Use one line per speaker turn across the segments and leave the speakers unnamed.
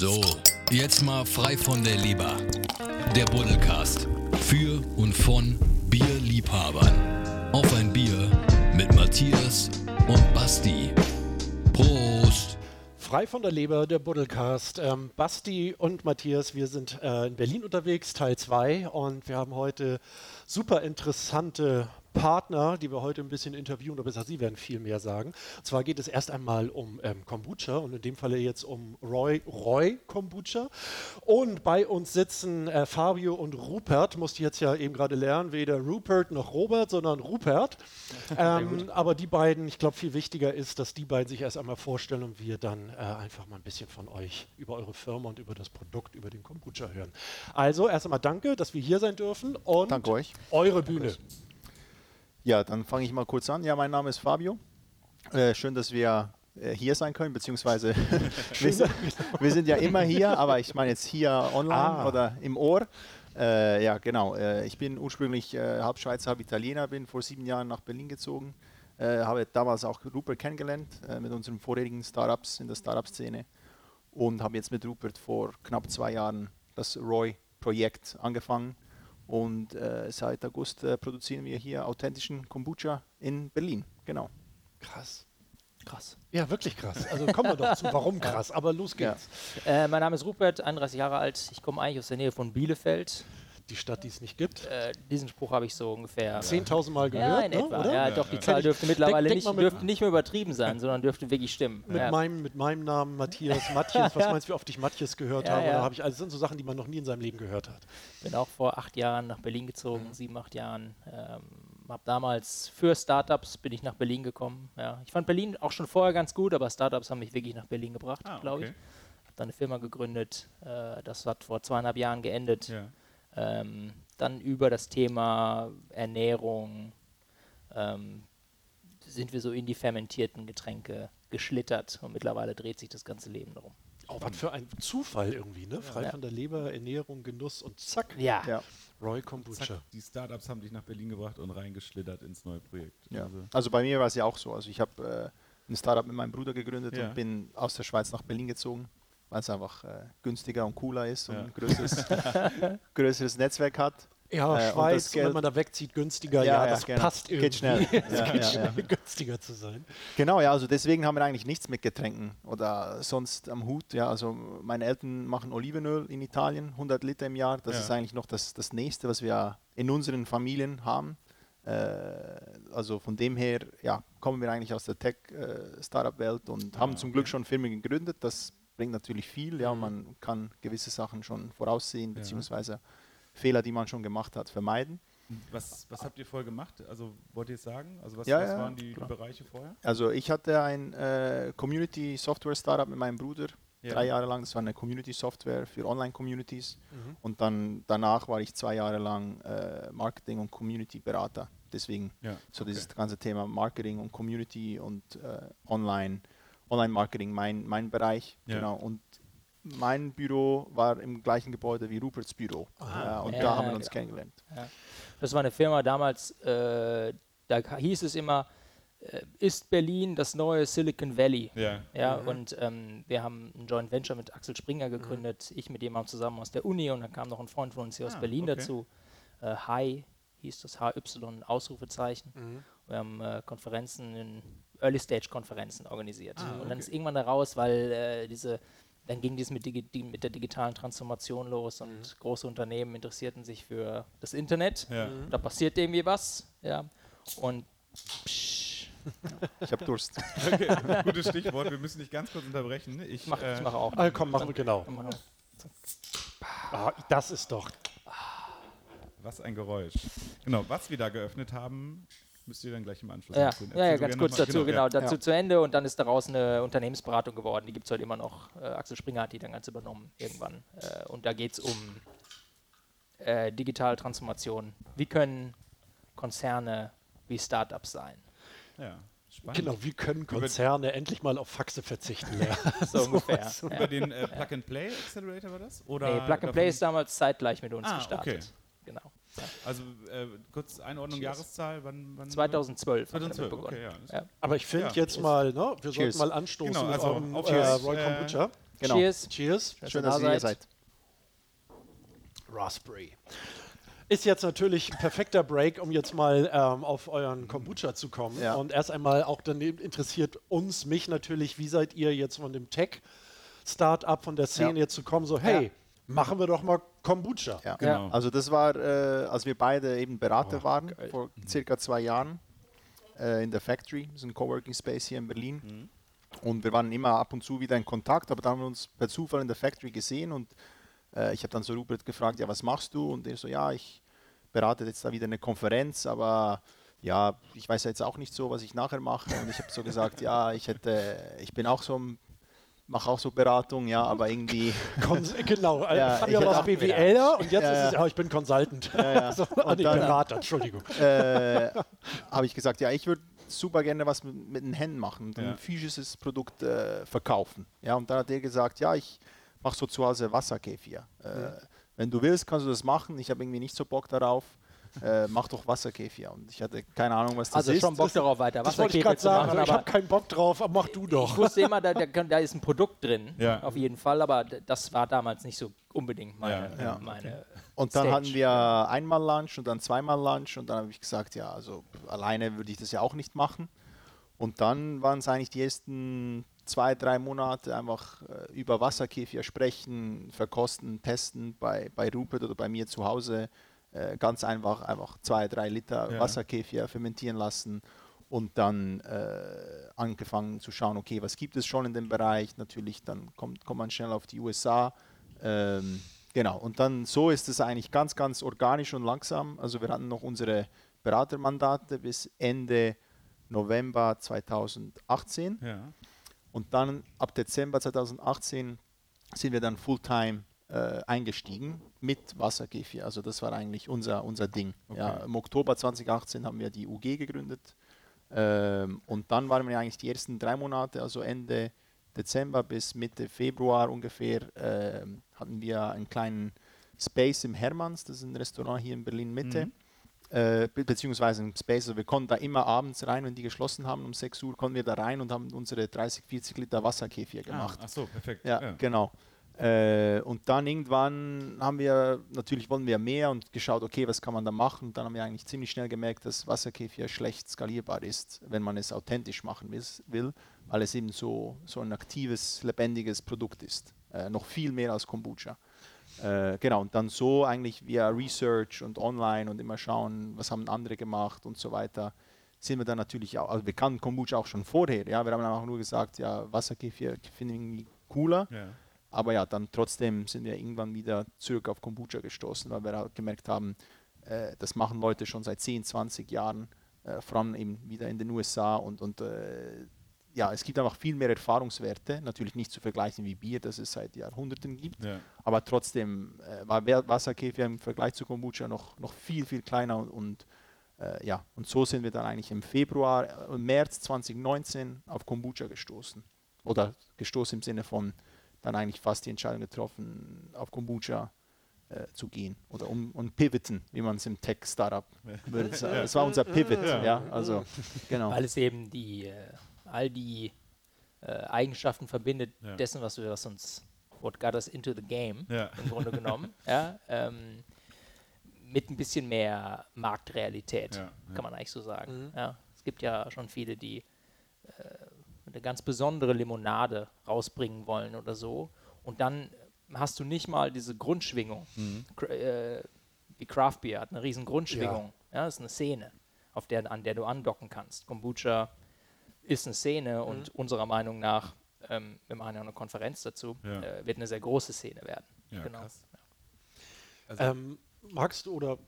So, jetzt mal frei von der Leber. Der Buddelcast. Für und von Bierliebhabern. Auf ein Bier mit Matthias und Basti. Prost!
Frei von der Leber, der Buddelcast. Ähm, Basti und Matthias, wir sind äh, in Berlin unterwegs, Teil 2. Und wir haben heute super interessante Partner, die wir heute ein bisschen interviewen, oder besser, Sie werden viel mehr sagen. Und zwar geht es erst einmal um ähm, Kombucha und in dem Falle jetzt um Roy, Roy Kombucha. Und bei uns sitzen äh, Fabio und Rupert, musste jetzt ja eben gerade lernen, weder Rupert noch Robert, sondern Rupert. Ähm, aber die beiden, ich glaube, viel wichtiger ist, dass die beiden sich erst einmal vorstellen und wir dann äh, einfach mal ein bisschen von euch über eure Firma und über das Produkt, über den Kombucha hören. Also erst einmal danke, dass wir hier sein dürfen und
Danke euch.
eure Bühne.
Ja, dann fange ich mal kurz an. Ja, mein Name ist Fabio. Äh, schön, dass wir äh, hier sein können, beziehungsweise wir, sind, wir sind ja immer hier, aber ich meine jetzt hier online
Ah.
oder im Ohr. Äh, ja, genau. Äh, ich bin ursprünglich äh, halb Schweizer, halb Italiener, bin vor sieben Jahren nach Berlin gezogen. Habe damals auch Rupert kennengelernt mit unseren vorherigen Startups in der Startup-Szene und habe jetzt mit Rupert vor knapp zwei Jahren das Roy-Projekt angefangen. Und äh, seit August äh, produzieren wir hier authentischen Kombucha in Berlin. Genau.
Krass. Krass. Ja, wirklich krass. Also kommen wir doch zu, warum krass. Aber los
Ja.
geht's.
Äh, mein Name ist Rupert, 31 Jahre alt. Ich komme eigentlich aus der Nähe von Bielefeld.
Die Stadt, die es nicht gibt.
Äh, diesen Spruch habe ich so ungefähr.
10.000 Mal
ja,
gehört,
in
ne?
etwa.
oder?
Ja, doch, die Zahl
ich.
dürfte mittlerweile
denk
nicht,
mal mit-
dürfte nicht mehr übertrieben sein, sondern dürfte wirklich stimmen.
Mit,
ja.
meinem, mit meinem Namen Matthias, Matthias, was meinst du, wie oft ich Matthias gehört
Ja,
habe?
ja.
Oder habe ich, also das sind so Sachen, die man noch nie in seinem Leben gehört hat.
Bin auch vor acht Jahren nach Berlin gezogen, sieben, acht Jahren. Ähm, hab damals für Startups bin ich nach Berlin gekommen. Ja. Ich fand Berlin auch schon vorher ganz gut, aber Startups haben mich wirklich nach Berlin gebracht,
Ah,
glaube ich.
okay.
Habe dann eine Firma gegründet. Äh, das hat vor zweieinhalb Jahren geendet.
Ja.
Ähm, dann über das Thema Ernährung ähm, sind wir so in die fermentierten Getränke geschlittert und mittlerweile dreht sich das ganze Leben darum.
Oh, was für ein Zufall irgendwie, ne? Frei
Ja.
von der Leber, Ernährung, Genuss und zack,
Ja,
Ja.
Roy Kombucha.
Zack, die Startups haben dich nach Berlin gebracht und reingeschlittert ins neue Projekt.
Ja.
Also,
Also bei mir war es ja auch so. Also ich habe äh, ein Startup mit meinem Bruder gegründet
Ja.
und bin aus der Schweiz nach Berlin gezogen, weil es einfach äh, günstiger und cooler ist und
Ja.
ein größeres, größeres Netzwerk hat.
Ja,
Äh,
Schweiz, wenn man da wegzieht, günstiger,
Ja,
ja,
ja,
das
genau.
passt irgendwie.
Geht schnell.
es
Ja,
geht
ja,
schnell,
ja.
günstiger zu sein.
Genau, ja, also deswegen haben wir eigentlich nichts mit Getränken oder sonst am Hut. Ja, also meine Eltern machen Olivenöl in Italien, 100 Liter im Jahr. Das
Ja.
ist eigentlich noch das, das Nächste, was wir in unseren Familien haben. Äh, also von dem her, ja, kommen wir eigentlich aus der Tech-Startup-Welt und haben zum Glück schon Firmen gegründet. Das bringt natürlich viel, ja, und man kann gewisse Sachen schon voraussehen,
Ja.
beziehungsweise Fehler, die man schon gemacht hat, vermeiden.
was, was habt ihr vorher gemacht? Also wollt ihr es sagen? Also was,
Ja,
was
ja,
waren die, die. Bereiche vorher?
Also ich hatte ein äh, Community-Software-Startup mit meinem Bruder,
Ja.
drei Jahre lang. Das war eine Community-Software für Online-Communities.
Mhm.
Und dann danach war ich zwei Jahre lang äh, Marketing- und Community-Berater. Deswegen
Ja.
so
okay.
dieses ganze Thema Marketing und Community und äh, Online, Online-Marketing mein, mein Bereich.
Ja.
Genau. Und mein Büro war im gleichen Gebäude wie Ruperts Büro.
Ah,
ja, und
okay.
da
Ja,
haben wir uns
genau.
kennengelernt.
das war eine Firma damals, äh, da hieß es immer, äh, ist Berlin das neue Silicon Valley?
Ja.
Ja, und ähm, wir haben ein Joint Venture mit Axel Springer gegründet, ich mit jemandem zusammen aus der Uni und dann kam noch ein Freund von uns hier aus
Ah,
Berlin
okay.
dazu. Äh, Hi hieß das HY Ausrufezeichen.
Mhm.
Wir haben äh, Konferenzen, in Early Stage Konferenzen organisiert.
Ah,
Und dann
okay.
ist irgendwann da raus, weil äh, diese, dann ging dies mit, digi die, mit der digitalen Transformation los und große Unternehmen interessierten sich für das Internet.
Ja.
Da passiert irgendwie was. Ja. Und psch,
Ich habe Durst.
Okay, gutes Stichwort. Wir müssen dich ganz kurz unterbrechen. Ich,
mache
äh,
ich mach auch.
Ah, komm, machen wir genau.
Mach auch.
Ah, das ist doch.
Was ein Geräusch. Genau, was wir da geöffnet haben, müsst ihr dann gleich im Anschluss
Ja,
erzählen.
ja, ja, ganz kurz dazu,
mal-
genau, dazu
Ja.
zu Ende und dann ist daraus eine Unternehmensberatung geworden, die gibt es heute immer noch. Äh, Axel Springer hat die dann ganz übernommen irgendwann. Äh, und da geht es um äh, digitale Transformation. Wie können Konzerne wie Startups sein?
Ja, spannend.
Genau, wie können Konzerne endlich mal auf Faxe verzichten lernen?
So ungefähr.
so.
ja.
Über den äh, Plug-and-Play Accelerator war das? Oder
Nee, Plug and
davon-
Play ist damals zeitgleich mit uns
Ah,
gestartet.
okay.
Genau.
Also äh, kurz Einordnung,
Cheers.
Jahreszahl, wann? wann
2012 haben wir
2012,
damit begonnen.
okay, ja.
Aber ich finde
Ja.
jetzt mal, ne, wir
Cheers.
sollten mal anstoßen
Genau,
mit
also
eurem
auf
äh,
Cheers.
Roy
Äh,
Kombucha.
Genau.
Cheers.
Cheers.
Schön, dass ihr hier seid.
Raspberry. Ist jetzt natürlich ein perfekter Break, um jetzt mal ähm, auf euren Kombucha zu kommen.
Ja.
Und erst einmal auch daneben interessiert uns, mich natürlich, wie seid ihr jetzt von dem Tech-Startup, von der Szene
Ja.
jetzt zu kommen, so hey,
Ja.
Machen wir doch mal Kombucha.
Ja.
Genau.
Also das war, äh, als wir beide eben Berater waren, vor circa zwei Jahren äh, in der Factory, das ist ein Coworking Space hier in Berlin. Und wir waren immer ab und zu wieder in Kontakt, aber dann haben wir uns per Zufall in der Factory gesehen und äh, ich habe dann so Rupert gefragt, ja, was machst du? Und er so, ja, ich berate jetzt da wieder eine Konferenz, aber ja, ich weiß ja jetzt auch nicht so, was ich nachher mache. Und ich habe so gesagt, ja, ich hätte, ich bin auch so, mache auch so Beratung, ja, aber irgendwie
Kons genau,
Ja,
ja,
hätte
was
auch
BWLer und jetzt
Ja,
ist es,
ja.
ich bin Consultant.
Ja, ja.
so, ah,
Und dann-
Berater, Entschuldigung.
äh, habe ich gesagt, ja, ich würde super gerne was mit, mit den Händen machen und ein physisches Produkt äh, verkaufen. Ja, und dann hat er gesagt, ja, ich mache so zu Hause Wasserkäfir. Äh, Wenn du willst, kannst du das machen. Ich habe irgendwie nicht so Bock darauf. Äh, mach doch Wasserkäfir. Und ich hatte keine Ahnung, was das
Also
ist.
schon Bock darauf weiter
ich gerade
zu
sagen.
machen,
so, ich habe keinen Bock drauf, aber mach du
ich
doch.
wusste immer, da, da, da ist ein Produkt drin,
Ja.
auf jeden Fall, aber das war damals nicht so unbedingt meine,
Ja,
ja.
meine
Und dann
Stage.
hatten wir einmal Lunch und dann zweimal Lunch und dann habe ich gesagt, ja, also alleine würde ich das ja auch nicht machen. Und dann waren es eigentlich die ersten zwei, drei Monate einfach äh, über Wasserkäfir sprechen, verkosten, testen bei, bei Rupert oder bei mir zu Hause. Äh, ganz einfach, einfach zwei, drei Liter
Ja.
Wasserkäfir fermentieren lassen und dann äh, angefangen zu schauen, okay, was gibt es schon in dem Bereich? Natürlich, dann kommt, kommt man schnell auf die USA. Ähm, genau, und dann so ist es eigentlich ganz, ganz organisch und langsam. Also wir hatten noch unsere Beratermandate bis Ende November 2018
Ja.
und dann ab Dezember 2018 sind wir dann Fulltime äh, eingestiegen mit Wasserkäfir. Also das war eigentlich unser, unser Ding. Ja,
Okay.
Im Oktober 2018 haben wir die UG gegründet ähm, und dann waren wir eigentlich die ersten drei Monate, also Ende Dezember bis Mitte Februar ungefähr, ähm, hatten wir einen kleinen Space im Hermanns, das ist ein Restaurant hier in Berlin Mitte.
Mhm.
Äh, be beziehungsweise ein Space, also wir konnten da immer abends rein, wenn die geschlossen haben, um 6 Uhr konnten wir da rein und haben unsere 30, 40 Liter Wasserkäfir gemacht.
Ah, ach so, perfekt.
Ja, genau. Äh, und dann irgendwann haben wir, natürlich wollen wir mehr und geschaut, okay, was kann man da machen? Und dann haben wir eigentlich ziemlich schnell gemerkt, dass Wasserkäfir schlecht skalierbar ist, wenn man es authentisch machen will, weil es eben so, so ein aktives, lebendiges Produkt ist. Äh, noch viel mehr als Kombucha. Äh, genau, und dann so eigentlich via Research und online und immer schauen, was haben andere gemacht und so weiter, sind wir dann natürlich auch, also wir kannten Kombucha auch schon vorher, ja, wir haben dann auch nur gesagt, ja, Wasserkäfir finden wir irgendwie cooler,
Ja.
Aber ja, dann trotzdem sind wir irgendwann wieder zurück auf Kombucha gestoßen, weil wir halt gemerkt haben, äh, das machen Leute schon seit 10, 20 Jahren, äh, vor allem eben wieder in den USA und, und äh, ja, es gibt einfach viel mehr Erfahrungswerte, natürlich nicht zu vergleichen wie Bier, das es seit Jahrhunderten gibt,
Ja.
aber trotzdem äh, war Wasserkäfir im Vergleich zu Kombucha noch, noch viel, viel kleiner und, und äh, ja, und so sind wir dann eigentlich im Februar, äh, März 2019 auf Kombucha gestoßen. Oder gestoßen im Sinne von dann eigentlich fast die Entscheidung getroffen, auf Kombucha äh, zu gehen oder um und pivoten, wie man es im Tech-Startup würde sagen. Das war unser Pivot, ja, also genau.
weil es eben die, äh, all die äh, Eigenschaften verbindet
Ja.
dessen, was, wir, was uns, what got us into the game,
Ja.
im Grunde genommen, ja, ähm, mit ein bisschen mehr Marktrealität,
Ja, ja.
kann man eigentlich so sagen.
Mhm.
Ja, es gibt ja schon viele, die äh, eine ganz besondere Limonade rausbringen wollen oder so. Und dann hast du nicht mal diese Grundschwingung.
Mhm.
Äh, wie Craft Beer hat eine riesen Grundschwingung. Ja. das ist eine Szene, auf der, an der du andocken kannst. Kombucha ist eine Szene und unserer Meinung nach, ähm, wir machen ja eine Konferenz dazu,
Ja.
äh, wird eine sehr große Szene werden.
Ja,
genau.
krass. Also,
Ähm, magst du oder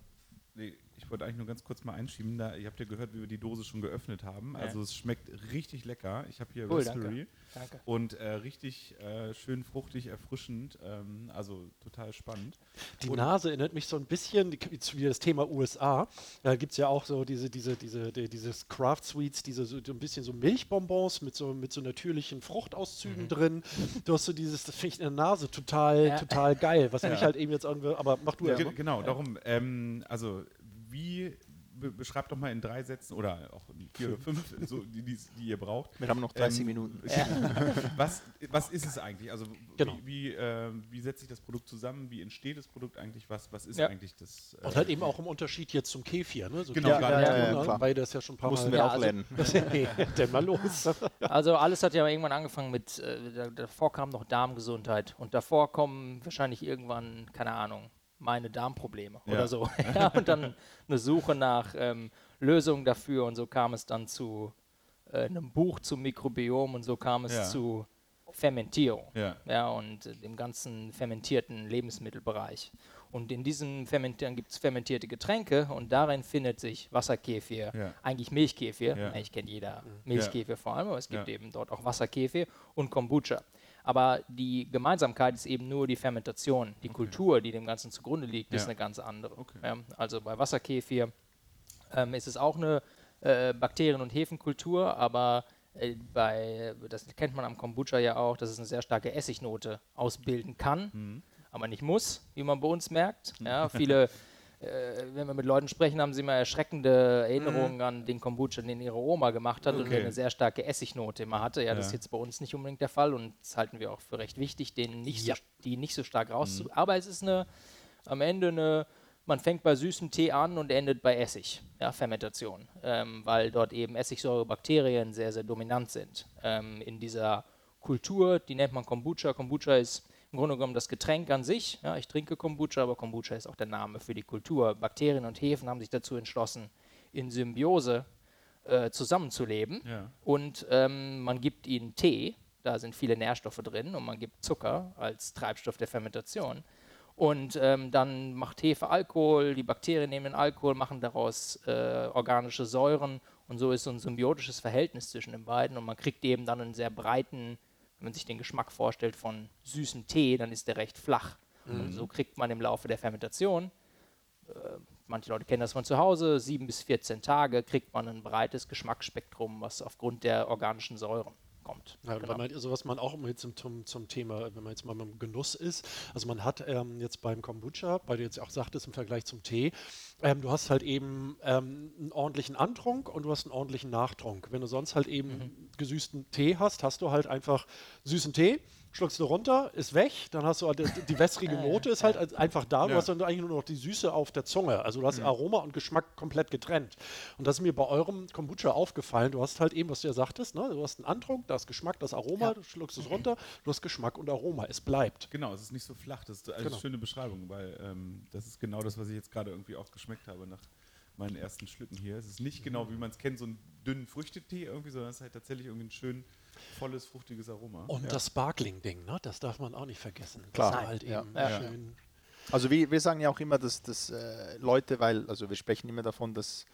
nee, ich wollte eigentlich nur ganz kurz mal einschieben. Da, ihr habt ja gehört, wie wir die Dose schon geöffnet haben.
Ja.
Also es schmeckt richtig lecker. Ich habe hier
Cool,
Raspberry
Danke.
und äh, richtig äh, schön fruchtig, erfrischend. Ähm, also total spannend.
Die
Und-
Nase erinnert mich so ein bisschen wie das Thema USA. Da gibt es ja auch so diese, diese, diese, die, dieses Craft Sweets, diese so, so ein bisschen so Milchbonbons mit so, mit so natürlichen Fruchtauszügen drin. Du hast so dieses, das finde ich in der Nase total,
Ja.
total geil. Was
Ja.
mich halt eben jetzt irgendwie, aber mach du
Ja,
ja.
ge- genau, darum, ähm, also wie be beschreib doch mal in drei Sätzen oder auch in vier oder fünf, so, die, die, die ihr braucht.
Wir haben noch 30
Ähm,
Minuten.
Was, was ist es eigentlich? Also
Genau.
wie, wie, äh, wie setzt sich das Produkt zusammen? Wie entsteht das Produkt eigentlich? Was, was ist
Ja.
eigentlich das? äh,
Und halt eben auch im Unterschied jetzt zum Kefir, ne? So
Genau,
Kefir-
gerade-
ja, ja, klar.
weil das ja schon ein paar
Mussten
Mal...
wir
Ja,
auch
also-
lernen.
nee, denn mal los.
Also alles hat ja irgendwann angefangen mit, äh, da, davor kam noch Darmgesundheit und davor kommen wahrscheinlich irgendwann, keine Ahnung, meine Darmprobleme
Ja.
oder so. ja, und dann eine Suche nach ähm, Lösungen dafür und so kam es dann zu äh, einem Buch zum Mikrobiom und so kam es
Ja.
zu Fermentierung.
Ja.
Ja, und äh, dem ganzen fermentierten Lebensmittelbereich. Und in diesem Fermentieren gibt es fermentierte Getränke und darin findet sich Wasserkefir,
Ja.
eigentlich Milchkefir. Eigentlich kennt jeder Milchkefir vor allem, aber es gibt eben dort auch Wasserkefir und Kombucha. Aber die Gemeinsamkeit ist eben nur die Fermentation. Die Kultur, die dem Ganzen zugrunde liegt, ist
Ja.
eine ganz andere.
Okay.
Ja, also bei Wasserkefir ähm, ist es auch eine äh, Bakterien- und Hefenkultur, aber äh, bei, das kennt man am Kombucha ja auch, dass es eine sehr starke Essignote ausbilden kann,
Mhm.
aber nicht muss, wie man bei uns merkt. Ja, viele, äh, wenn wir mit Leuten sprechen, haben sie immer erschreckende Erinnerungen an den Kombucha, den ihre Oma gemacht hat und
Mhm. Okay.
der eine sehr starke Essignote immer hatte. Ja, das ist
Ja.
jetzt bei uns nicht unbedingt der Fall und das halten wir auch für recht wichtig, den nicht
Ja.
so, die nicht so stark rauszu.
Mhm.
Aber es ist eine, am Ende eine, man fängt bei süßem Tee an und endet bei Essig, ja, Fermentation, ähm, weil dort eben Essigsäurebakterien sehr, sehr dominant sind. Ähm, in dieser Kultur, die nennt man Kombucha. Kombucha ist im Grunde genommen das Getränk an sich. Ja, ich trinke Kombucha, aber Kombucha ist auch der Name für die Kultur. Bakterien und Hefen haben sich dazu entschlossen, in Symbiose äh, zusammenzuleben.
Ja.
Und ähm, man gibt ihnen Tee, da sind viele Nährstoffe drin, und man gibt Zucker als Treibstoff der Fermentation. Und ähm, dann macht Hefe Alkohol, die Bakterien nehmen den Alkohol, machen daraus äh, organische Säuren und so ist so ein symbiotisches Verhältnis zwischen den beiden und man kriegt eben dann einen sehr breiten, wenn man sich den Geschmack vorstellt von süßem Tee, dann ist der recht flach. Und so kriegt man im Laufe der Fermentation, äh, manche Leute kennen das von zu Hause, sieben bis 14 Tage kriegt man ein breites Geschmacksspektrum, was aufgrund der organischen Säuren kommt.
Ja,
Genau.
man, also was man auch immer jetzt zum, zum, zum Thema, wenn man jetzt mal beim Genuss ist, also man hat ähm, jetzt beim Kombucha, weil du jetzt auch sagtest im Vergleich zum Tee, ähm, du hast halt eben ähm, einen ordentlichen Antrunk und du hast einen ordentlichen Nachtrunk. Wenn du sonst halt eben
Mhm.
gesüßten Tee hast, hast du halt einfach süßen Tee, schluckst du runter, ist weg, dann hast du halt die, wässrige Note ist halt als- einfach da, du
Ja.
hast dann eigentlich nur noch die Süße auf der Zunge, also du hast Aroma und Geschmack komplett getrennt. Und das ist mir bei eurem Kombucha aufgefallen, du hast halt eben, was du ja sagtest, ne? du hast einen Antrunk, da ist Geschmack, das Aroma, du schluckst es runter, du hast Geschmack und Aroma, es bleibt.
Genau, es ist nicht so flach. Das ist also
Genau.
eine schöne Beschreibung, weil ähm, das ist genau das, was ich jetzt gerade irgendwie auch geschmeckt habe nach meinen ersten Schlücken hier. Es ist nicht genau, wie man es kennt, so einen dünnen Früchtetee irgendwie, sondern es ist halt tatsächlich irgendwie ein schön volles, fruchtiges Aroma.
Und
ja.
das Sparkling-Ding, ne? das darf man auch nicht vergessen.
Klar.
Das ist halt eben
Ja.
schön.
Also wir, wir sagen ja auch immer, dass, dass äh, Leute, weil, also wir sprechen immer davon, dass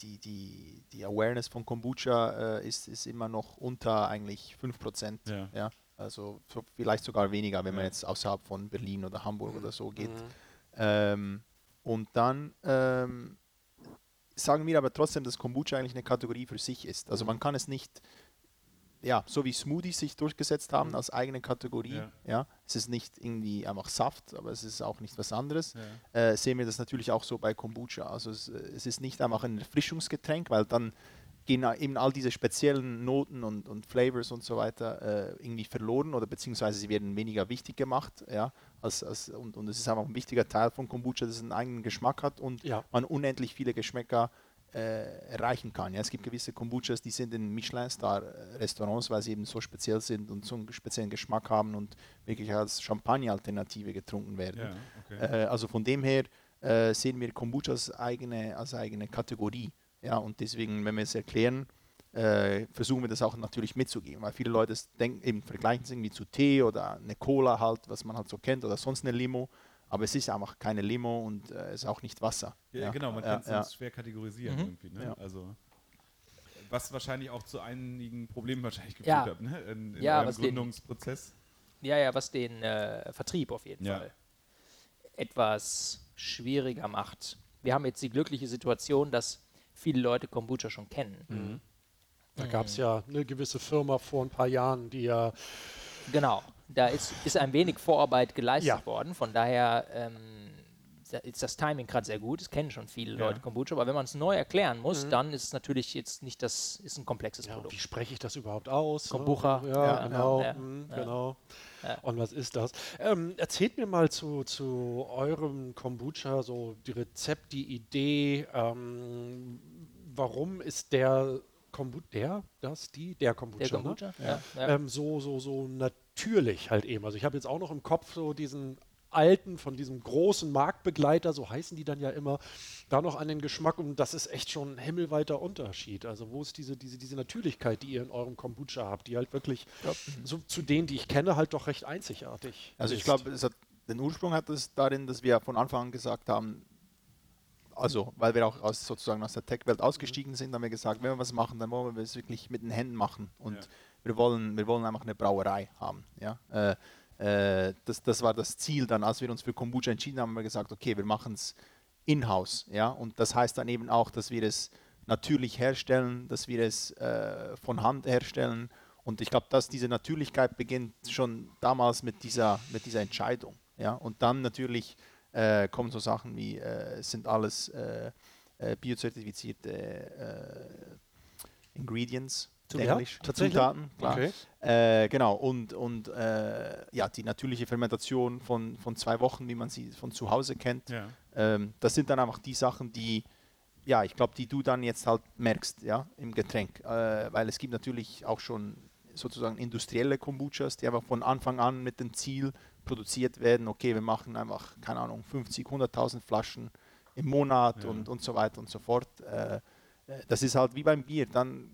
die, die, die Awareness von Kombucha äh, ist, ist immer noch unter eigentlich 5%.
Ja.
Ja. Also so, vielleicht sogar weniger, wenn man jetzt außerhalb von Berlin oder Hamburg oder so geht.
Mhm.
Ähm, und dann ähm, sagen wir aber trotzdem, dass Kombucha eigentlich eine Kategorie für sich ist. Also man kann es nicht, ja, so wie Smoothies sich durchgesetzt haben als eigene Kategorie.
Ja.
Ja. es ist nicht irgendwie einfach Saft, aber es ist auch nicht was anderes.
Ja.
Äh, sehen wir das natürlich auch so bei Kombucha. Also es, äh, es ist nicht einfach ein Erfrischungsgetränk, weil dann gehen eben all diese speziellen Noten und, und Flavors und so weiter äh, irgendwie verloren oder beziehungsweise sie werden weniger wichtig gemacht. Ja, als, als, und, und es ist einfach ein wichtiger Teil von Kombucha, dass es einen eigenen Geschmack hat und
Ja.
man unendlich viele Geschmäcker äh, erreichen kann. Ja, es gibt gewisse Kombuchas, die sind in Michelin-Star-Restaurants, weil sie eben so speziell sind und so einen speziellen Geschmack haben und wirklich als Champagner-Alternative getrunken werden.
Ja, okay.
Äh, also von dem her äh, sehen wir Kombucha als eigene, als eigene Kategorie. Ja, und deswegen, wenn wir es erklären, äh, versuchen wir das auch natürlich mitzugeben, weil viele Leute es denken, eben vergleichen es irgendwie zu Tee oder eine Cola halt, was man halt so kennt, oder sonst eine Limo. Aber es ist einfach keine Limo und äh, es ist auch nicht Wasser.
Ja, genau, man
ja,
kann es
ja.
schwer kategorisieren
Mhm.
irgendwie. Ne?
Ja.
Also, was wahrscheinlich auch zu einigen Problemen wahrscheinlich geführt
Ja.
hat, ne? in, in
Ja,
eurem
was den-
Gründungsprozess.
Ja, ja, was den äh, Vertrieb auf jeden
Ja.
Fall etwas schwieriger macht. Wir haben jetzt die glückliche Situation, dass viele Leute Kombucha schon kennen.
Da gab es ja eine gewisse Firma vor ein paar Jahren, die ja
Genau, da ist, ist ein wenig Vorarbeit geleistet
Ja.
worden. Von daher ähm, ist das Timing gerade sehr gut. Es kennen schon viele
Ja.
Leute Kombucha, aber wenn man es neu erklären muss, dann ist es natürlich jetzt nicht das, ist ein komplexes
Ja,
Produkt.
wie spreche ich das überhaupt aus? ne?
Kombucha.
Ja,
Ja,
genau.
ja,
hm,
ja.
genau.
Ja.
Und was ist das? Ähm, erzählt mir mal zu, zu eurem Kombucha so die Rezept, die Idee. Ähm, warum ist der Kombucha, der, das, die, der Kombucha,
Der Kombucha?
Ne?
Ja. Ja.
Ähm, so, so, so natürlich halt eben. Also ich habe jetzt auch noch im Kopf so diesen alten, von diesem großen Marktbegleiter, so heißen die dann ja immer, da noch an den Geschmack und das ist echt schon ein himmelweiter Unterschied. Also wo ist diese, diese, diese Natürlichkeit, die ihr in eurem Kombucha habt, die halt wirklich so zu denen, die ich kenne, halt doch recht einzigartig
Also ich glaube, es hat, den Ursprung hat es darin, dass wir von Anfang an gesagt haben, also weil wir auch aus, sozusagen aus der Tech-Welt ausgestiegen sind, haben wir gesagt, wenn wir was machen, dann wollen wir es wirklich mit den Händen machen und
Ja.
Wir, wollen, wir wollen einfach eine Brauerei haben. Ja? Äh, äh, das, das war das Ziel dann, als wir uns für Kombucha entschieden haben, haben wir gesagt, okay, wir machen es in-house. Ja? Und das heißt dann eben auch, dass wir es natürlich herstellen, dass wir es äh, von Hand herstellen. Und ich glaube, dass diese Natürlichkeit beginnt schon damals mit dieser, mit dieser Entscheidung. Ja? Und dann natürlich äh, kommen so Sachen wie, äh, es sind alles äh, biozertifizierte Ingredients,
Zu-
Englisch,
ja, tatsächlich?
Zutaten, klar.
Okay.
Äh, genau, und, und äh, ja, die natürliche Fermentation von, von zwei Wochen, wie man sie von zu Hause kennt,
Ja.
ähm, das sind dann einfach die Sachen, die, ja, ich glaube, die du dann jetzt halt merkst, ja, im Getränk. Äh, weil es gibt natürlich auch schon sozusagen industrielle Kombuchas, die einfach von Anfang an mit dem Ziel produziert werden, okay, wir machen einfach, keine Ahnung, 50, 100.000 Flaschen im Monat
Ja.
und, und so weiter und so fort. Äh, äh, das ist halt wie beim Bier. Dann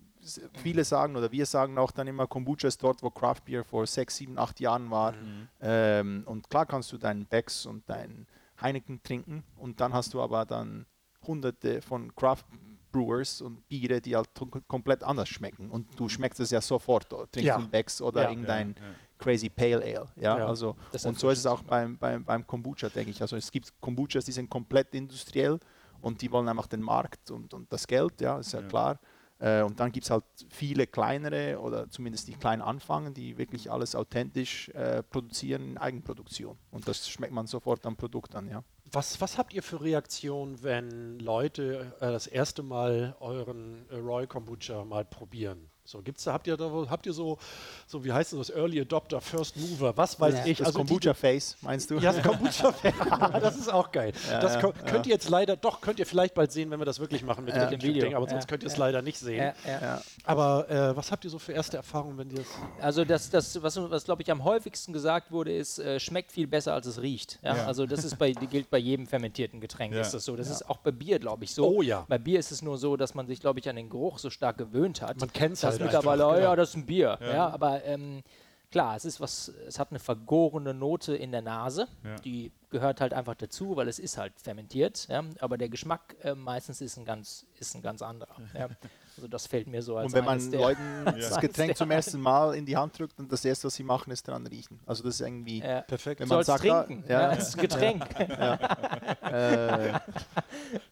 viele sagen oder wir sagen auch dann immer, Kombucha ist dort, wo Craft Beer vor sechs, sieben, acht Jahren war.
Mhm.
Ähm, und klar kannst du deinen Becks und deinen Heineken trinken und dann hast du aber dann hunderte von Craft Brewers und Biere, die halt komplett anders schmecken. Und du schmeckst es ja sofort. Oder trinkst
Ja.
du einen Becks oder
Ja.
irgendein
Ja, ja.
Crazy Pale Ale. Ja,
Ja.
also
Das
und so ist es auch beim, beim, beim Kombucha, denke ich. Also es gibt Kombuchas, die sind komplett industriell und die wollen einfach den Markt und, und das Geld, ja, ist ja,
Ja.
klar. Äh, und dann gibt es halt viele kleinere oder zumindest die klein anfangen, die wirklich alles authentisch äh, produzieren in Eigenproduktion. Und das schmeckt man sofort am Produkt an, ja.
Was, was habt ihr für Reaktionen, wenn Leute äh, das erste Mal euren äh, Roy Kombucha mal probieren? So, gibt's da, habt ihr da, habt ihr so, so, wie heißt das, Early Adopter, First Mover, was weiß
Ja.
ich?
Das
also die-
Kombucha Face, meinst du?
Ja, das Kombucha, das ist auch geil.
Ja,
das
ja,
könnt ihr jetzt leider, doch, könnt ihr vielleicht bald sehen, wenn wir das wirklich machen mit, dem
Video.
Ding, aber sonst
Ja,
könnt ihr es
ja.
leider nicht sehen.
Ja, ja.
Ja.
Aber äh, was habt ihr so für erste Erfahrungen, wenn ihr das...
Also das, das was, was glaube ich am häufigsten gesagt wurde, ist, äh, schmeckt viel besser als es riecht. Ja?
Ja.
Also das ist bei, die gilt bei jedem fermentierten Getränk,
Ja.
ist das so. Das ist auch bei Bier, glaube ich, so.
Oh ja.
Bei Bier ist es nur so, dass man sich, glaube ich, an den Geruch so stark gewöhnt hat.
Man kennt's
dass
halt
mittlerweile,
einfach,
oh, ja,
genau.
das ist ein Bier. Ja.
Ja.
aber ähm, klar, es ist was, es hat eine vergorene Note in der Nase.
Ja.
Die gehört halt einfach dazu, weil es ist halt fermentiert. Ja? Aber der Geschmack äh, meistens ist ein ganz, ist ein ganz anderer. Ja? Also das fällt mir so als
Und wenn man
der-
Leuten das
Ja.
Getränk zum ersten Mal in die Hand drückt und das erste, was sie machen, ist dran riechen. Also das ist irgendwie,
Ja.
Perfekt.
wenn man sagt, ah,
trinken.
ja,
ja, es ist ein Getränk.
äh,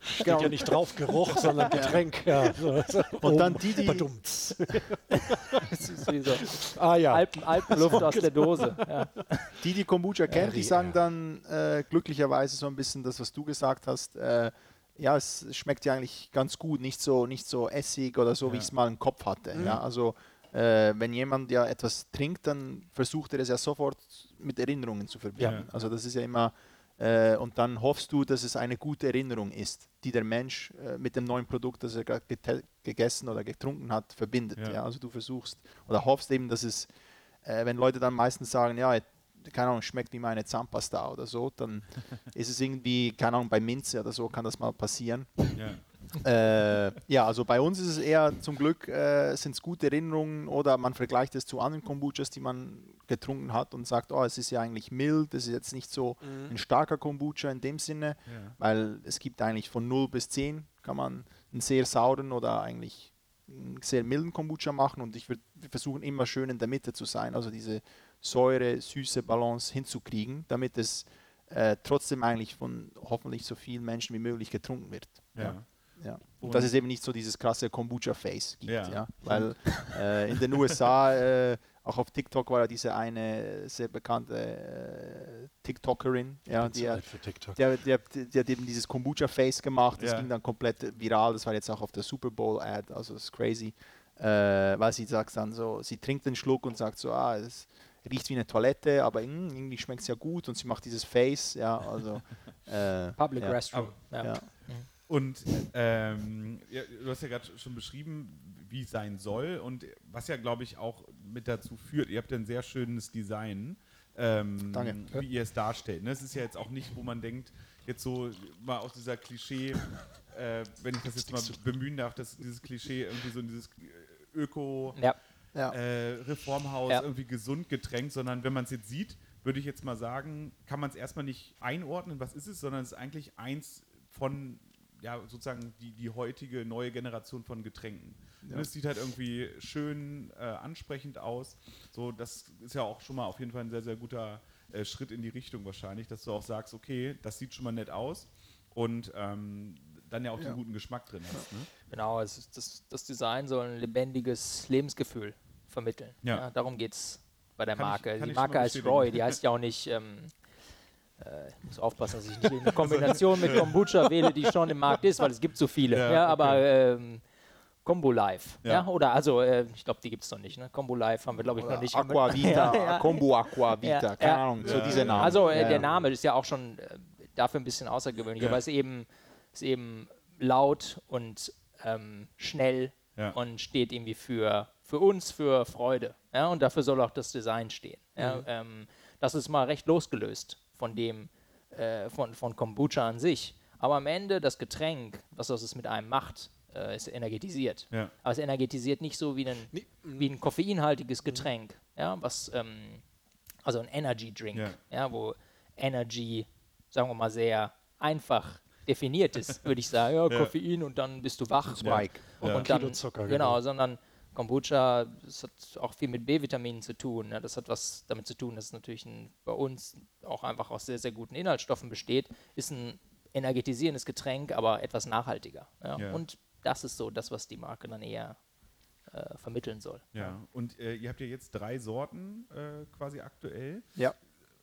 Steht ja nicht drauf Geruch, sondern Getränk. Ja. So, so.
Und dann die, die-
Badumts.
Das ist wie so
Ah ja.
Alpen, Alpenluft aus der Dose. Ja.
Die, die Kombucha kennen, die sagen
ja.
dann äh, glücklicherweise so ein bisschen das, was du gesagt hast. Äh, ja, es schmeckt ja eigentlich ganz gut, nicht so, nicht so essig oder so, wie
Ja.
ich es mal im Kopf hatte. Ja, also äh, wenn jemand ja etwas trinkt, dann versucht er es ja sofort mit Erinnerungen zu verbinden.
Ja.
Also das ist ja immer äh, und dann hoffst du, dass es eine gute Erinnerung ist, die der Mensch äh, mit dem neuen Produkt, das er gerade gegessen oder getrunken hat, verbindet.
Ja.
Ja. Also du versuchst oder hoffst eben, dass es, äh, wenn Leute dann meistens sagen, ja, keine Ahnung, schmeckt wie meine Zahnpasta oder so, dann ist es irgendwie, keine Ahnung, bei Minze oder so kann das mal passieren.
Ja.
Äh, ja, also bei uns ist es eher zum Glück, äh, sind es gute Erinnerungen oder man vergleicht es zu anderen Kombuchas, die man getrunken hat und sagt, oh, es ist ja eigentlich mild, es ist jetzt nicht so ein starker Kombucha in dem Sinne,
Ja.
weil es gibt eigentlich von 0 bis 10 kann man einen sehr sauren oder eigentlich einen sehr milden Kombucha machen und ich würde wir versuchen immer schön in der Mitte zu sein, also diese Säure, süße Balance hinzukriegen, damit es äh, trotzdem eigentlich von hoffentlich so vielen Menschen wie möglich getrunken wird.
Ja.
Ja. Und,
Und-
dass es eben nicht so dieses krasse Kombucha-Face gibt.
Ja.
Ja. Weil äh, in den USA, äh, auch auf TikTok war ja diese eine sehr bekannte äh, TikTokerin, ja, die,
für TikTok.
der, der, der hat eben dieses Kombucha-Face gemacht, das
Ja.
ging dann komplett viral, das war jetzt auch auf der Super Bowl-Ad, also das ist crazy, äh, weil sie sagt dann so, sie trinkt einen Schluck und sagt so, ah, es riecht wie eine Toilette, aber irgendwie schmeckt es ja gut und sie macht dieses Face, ja, also äh,
Public
ja,
Restroom.
ja.
Ja.
Und ähm, ja, du hast ja gerade schon beschrieben, wie es sein soll und was ja, glaube ich, auch mit dazu führt, ihr habt ja ein sehr schönes Design, ähm, wie ihr es darstellt. Ne? Es ist ja jetzt auch nicht, wo man denkt, jetzt so mal aus dieser Klischee, äh, wenn ich das jetzt mal bemühen darf, dass dieses Klischee irgendwie so in dieses äh, Öko,
Ja.
Ja.
äh, Reformhaus
Ja.
irgendwie gesund getränkt, sondern wenn man es jetzt sieht, würde ich jetzt mal sagen, kann man es erstmal nicht einordnen, was ist es, sondern es ist eigentlich eins von, ja, sozusagen die, die heutige neue Generation von Getränken. Und es sieht halt irgendwie schön äh, ansprechend aus. So, das ist ja auch schon mal auf jeden Fall ein sehr, sehr guter äh, Schritt in die Richtung wahrscheinlich, dass du auch sagst, okay, das sieht schon mal nett aus und ähm, dann ja auch den guten Geschmack drin hast. Ne?
Genau, es ist das, das Design soll ein lebendiges Lebensgefühl vermitteln.
Ja.
Ja. darum geht es bei der
Kann
Marke. die
ich schon
Marke heißt. Roy, die heißt ja auch nicht. Ähm, äh, ich muss aufpassen, dass ich nicht eine Kombination mit Kombucha wähle, die schon im Markt ist, weil es gibt so viele.
Ja,
Ja,
okay.
aber ähm, Combo Life.
Ja.
Ja. oder also, äh, ich glaube, die gibt es noch nicht. Ne? Combo Life haben wir, glaube ich, noch nicht.
Aqua Vita,
Ja, ja.
Combo Aqua Vita,
Ja,
keine
ja.
Ahnung, so
Ja,
diese. Namen.
Also äh,
Ja,
der. Name ist ja auch schon äh, dafür ein bisschen außergewöhnlich,
Ja.
aber es ist eben, ist eben laut und ähm, schnell
Ja.
und steht irgendwie für, für uns, für Freude. Ja? Und dafür soll auch das Design stehen.
Mhm.
Ja? Ähm, das ist mal recht losgelöst von dem, äh, von, von Kombucha an sich. Aber am Ende das Getränk, was das mit einem macht, äh, ist energetisiert.
Ja.
Aber es energetisiert nicht so wie ein,
Nee,
wie ein koffeinhaltiges Getränk, ja, was, ähm, also ein Energy Drink,
Ja.
ja. wo Energy, sagen wir mal, sehr einfach definiert ist, würde ich sagen. Ja,
Ja.
Koffein und dann bist du wach.
Spike.
Und
Ja.
ein Kilo Zucker,
Genau,
genau.
sondern Kombucha, das hat auch viel mit B-Vitaminen zu tun. Ja, das hat was damit zu tun, dass es natürlich ein, bei uns auch einfach aus sehr, sehr guten Inhaltsstoffen besteht. Ist ein energetisierendes Getränk, aber etwas nachhaltiger. Ja.
Ja.
Und das ist so das, was die Marke dann eher äh, vermitteln soll.
Ja, und äh, ihr habt ja jetzt drei Sorten äh, quasi aktuell.
Ja.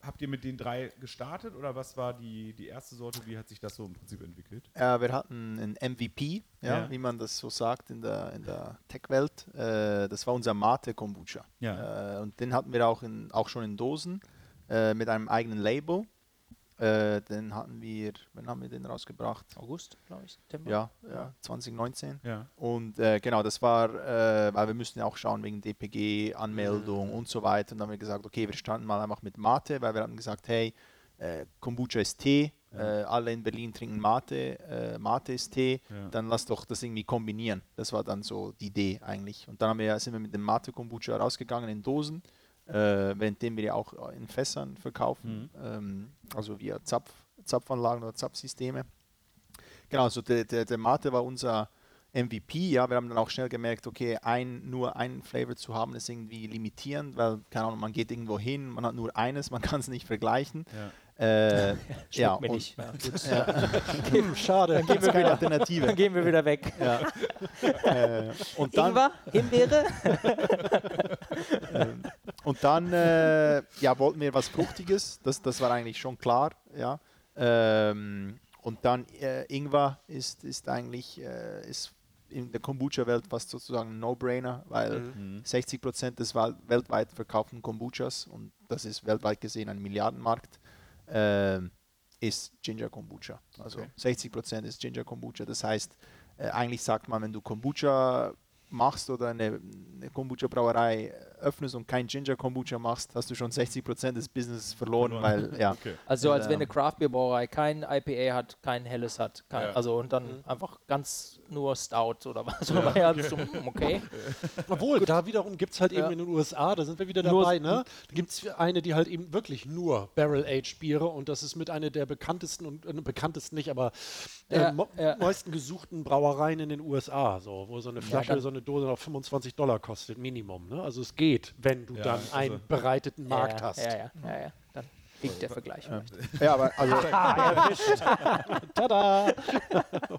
Habt ihr mit den drei gestartet oder was war die, die erste Sorte? Wie hat sich das so im Prinzip entwickelt?
Äh, wir hatten einen MVP, ja,
Ja.
wie man das so sagt in der, in der Tech-Welt. Äh, das war unser Mate-Kombucha.
Ja.
Äh, und den hatten wir auch, in, auch schon in Dosen äh, mit einem eigenen Label. Äh, den hatten wir, wann haben wir den rausgebracht?
August, glaube ich, September.
Ja, ja 2019.
Ja.
Und äh, genau, das war, äh, weil wir müssten ja auch schauen wegen DPG, Anmeldung und so weiter. Und dann haben wir gesagt, okay, wir starten mal einfach mit Mate, weil wir hatten gesagt, hey, äh, Kombucha ist Tee, äh, alle in Berlin trinken Mate, äh, Mate ist Tee,
Ja.
dann lass doch das irgendwie kombinieren. Das war dann so die Idee eigentlich. Und dann haben wir, sind wir mit dem Mate Kombucha rausgegangen in Dosen, äh, währenddem wir ja auch in Fässern verkaufen, ähm, also via Zapf, Zapfanlagen oder Zapfsysteme. Genau, also der, der, der Mate war unser MVP, ja, wir haben dann auch schnell gemerkt, okay, ein, nur ein Flavor zu haben ist irgendwie limitierend, weil, keine Ahnung, man geht irgendwo hin, man hat nur eines, man kann es nicht vergleichen.
Ja.
Äh, ja,
mir
und-
nicht. Ja,
schade.
Dann gibt es keine Alternative.
Dann gehen wir wieder weg.
ja. äh, und dann,
Ingwer, Himbeere.
Dann äh, ja, wollten wir was Fruchtiges, das, das war eigentlich schon klar. Ja. Ähm, und dann äh, Ingwer ist, ist eigentlich äh, ist in der Kombucha-Welt fast sozusagen ein No-Brainer, weil
Mhm.
60 Prozent des wel- weltweit verkauften Kombuchas, und das ist weltweit gesehen ein Milliardenmarkt, ähm, ist Ginger Kombucha. Also
Okay.
60 Prozent ist Ginger Kombucha. Das heißt, äh, eigentlich sagt man, wenn du Kombucha machst oder eine, eine Kombucha-Brauerei öffnest und kein Ginger Kombucha machst, hast du schon 60 Prozent des Business verloren,
Verloren.
weil ja.
Okay.
Also als wenn eine Craft Beer Brauerei kein IPA hat, kein helles hat, kein,
Ja.
also und dann einfach ganz nur Stout oder was. Ja, so, hm, okay.
Obwohl, da wiederum gibt es halt eben in den USA, da sind wir wieder
Nur-
dabei, ne? Da gibt es eine, die halt eben wirklich nur Barrel-Aged-Biere und das ist mit einer der bekanntesten und äh, bekanntesten nicht, aber äh,
Ja,
mo-
ja.
neuesten gesuchten Brauereien in den USA, so, wo so eine Flasche, so eine Dose noch 25 Dollar kostet, Minimum. Ne? Also es geht, wenn du
Ja,
dann
also-
einen bereiteten Markt
ja,
hast.
Ja, ja, ja, ja. Dann liegt der Vergleich. vielleicht.
ja, aber also,
Tada!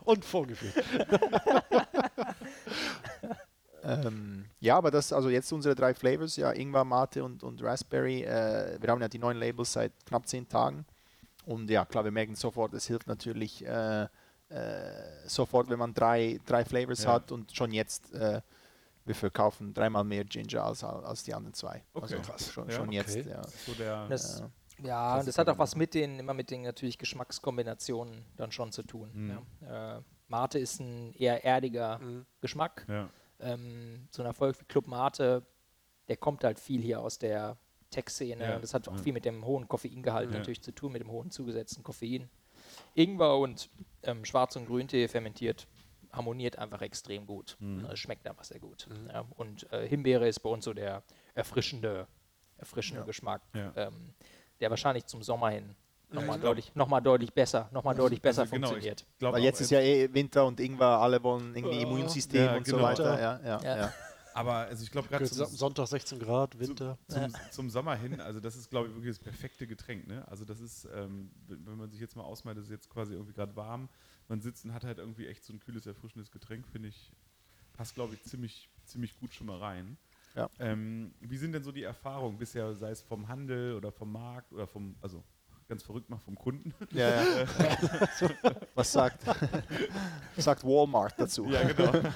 und vorgeführt.
ähm, Ja, aber das, also jetzt unsere drei Flavors, ja, Ingwer, Mate und, und Raspberry. Äh, wir haben ja die neuen Labels seit knapp zehn Tagen. Und ja, klar, wir merken sofort, es hilft natürlich äh, äh, sofort, wenn man drei, drei Flavors
Ja.
hat und schon jetzt, äh, wir verkaufen dreimal mehr Ginger als, als die anderen zwei.
Okay.
Also
Krass.
schon,
Ja,
schon
okay.
jetzt, ja.
So der.
Das,
Ja.
ja,
Das
das hat auch was mit den, immer mit den natürlich Geschmackskombinationen dann schon zu tun.
Mhm.
Ja. Äh, Mate ist ein eher erdiger
Mhm.
Geschmack.
ja.
Ähm, so ein Erfolg wie Club Mate, der kommt halt viel hier aus der Tech-Szene.
Ja,
Das hat auch
ja.
viel mit dem hohen Koffeingehalt
Ja.
natürlich zu tun, mit dem hohen zugesetzten Koffein. Ingwer und ähm, Schwarz- und Grüntee fermentiert harmoniert einfach extrem gut.
Mhm.
Es schmeckt einfach sehr gut. Ja, und äh, Himbeere ist bei uns so der erfrischende, erfrischende
Ja.
Geschmack,
Ja.
ähm, der wahrscheinlich zum Sommer hin nochmal deutlich, noch mal deutlich besser, noch mal deutlich besser
Also genau,
funktioniert.
Weil jetzt ist ja eh Winter und Ingwer, alle wollen irgendwie
Ja.
Immunsystem
Ja,
und so
genau.
weiter. Ja, ja,
Ja.
ja.
Aber also ich glaube gerade
Son- Sonntag 16 Grad, Winter.
zum, zum Sommer hin, also das ist, glaube ich, wirklich das perfekte Getränk. Ne? Also das ist, ähm, wenn wenn man sich jetzt mal ausmalt, das ist jetzt quasi irgendwie gerade warm, man sitzt und hat halt irgendwie echt so ein kühles, erfrischendes Getränk, finde ich, passt, glaube ich, ziemlich, ziemlich gut schon mal rein.
Ja.
Ähm, wie sind denn so die Erfahrungen bisher, sei es vom Handel oder vom Markt oder vom, also ganz verrückt mal vom Kunden?
Ja, ja. Was sagt, sagt Walmart dazu?
ja, genau.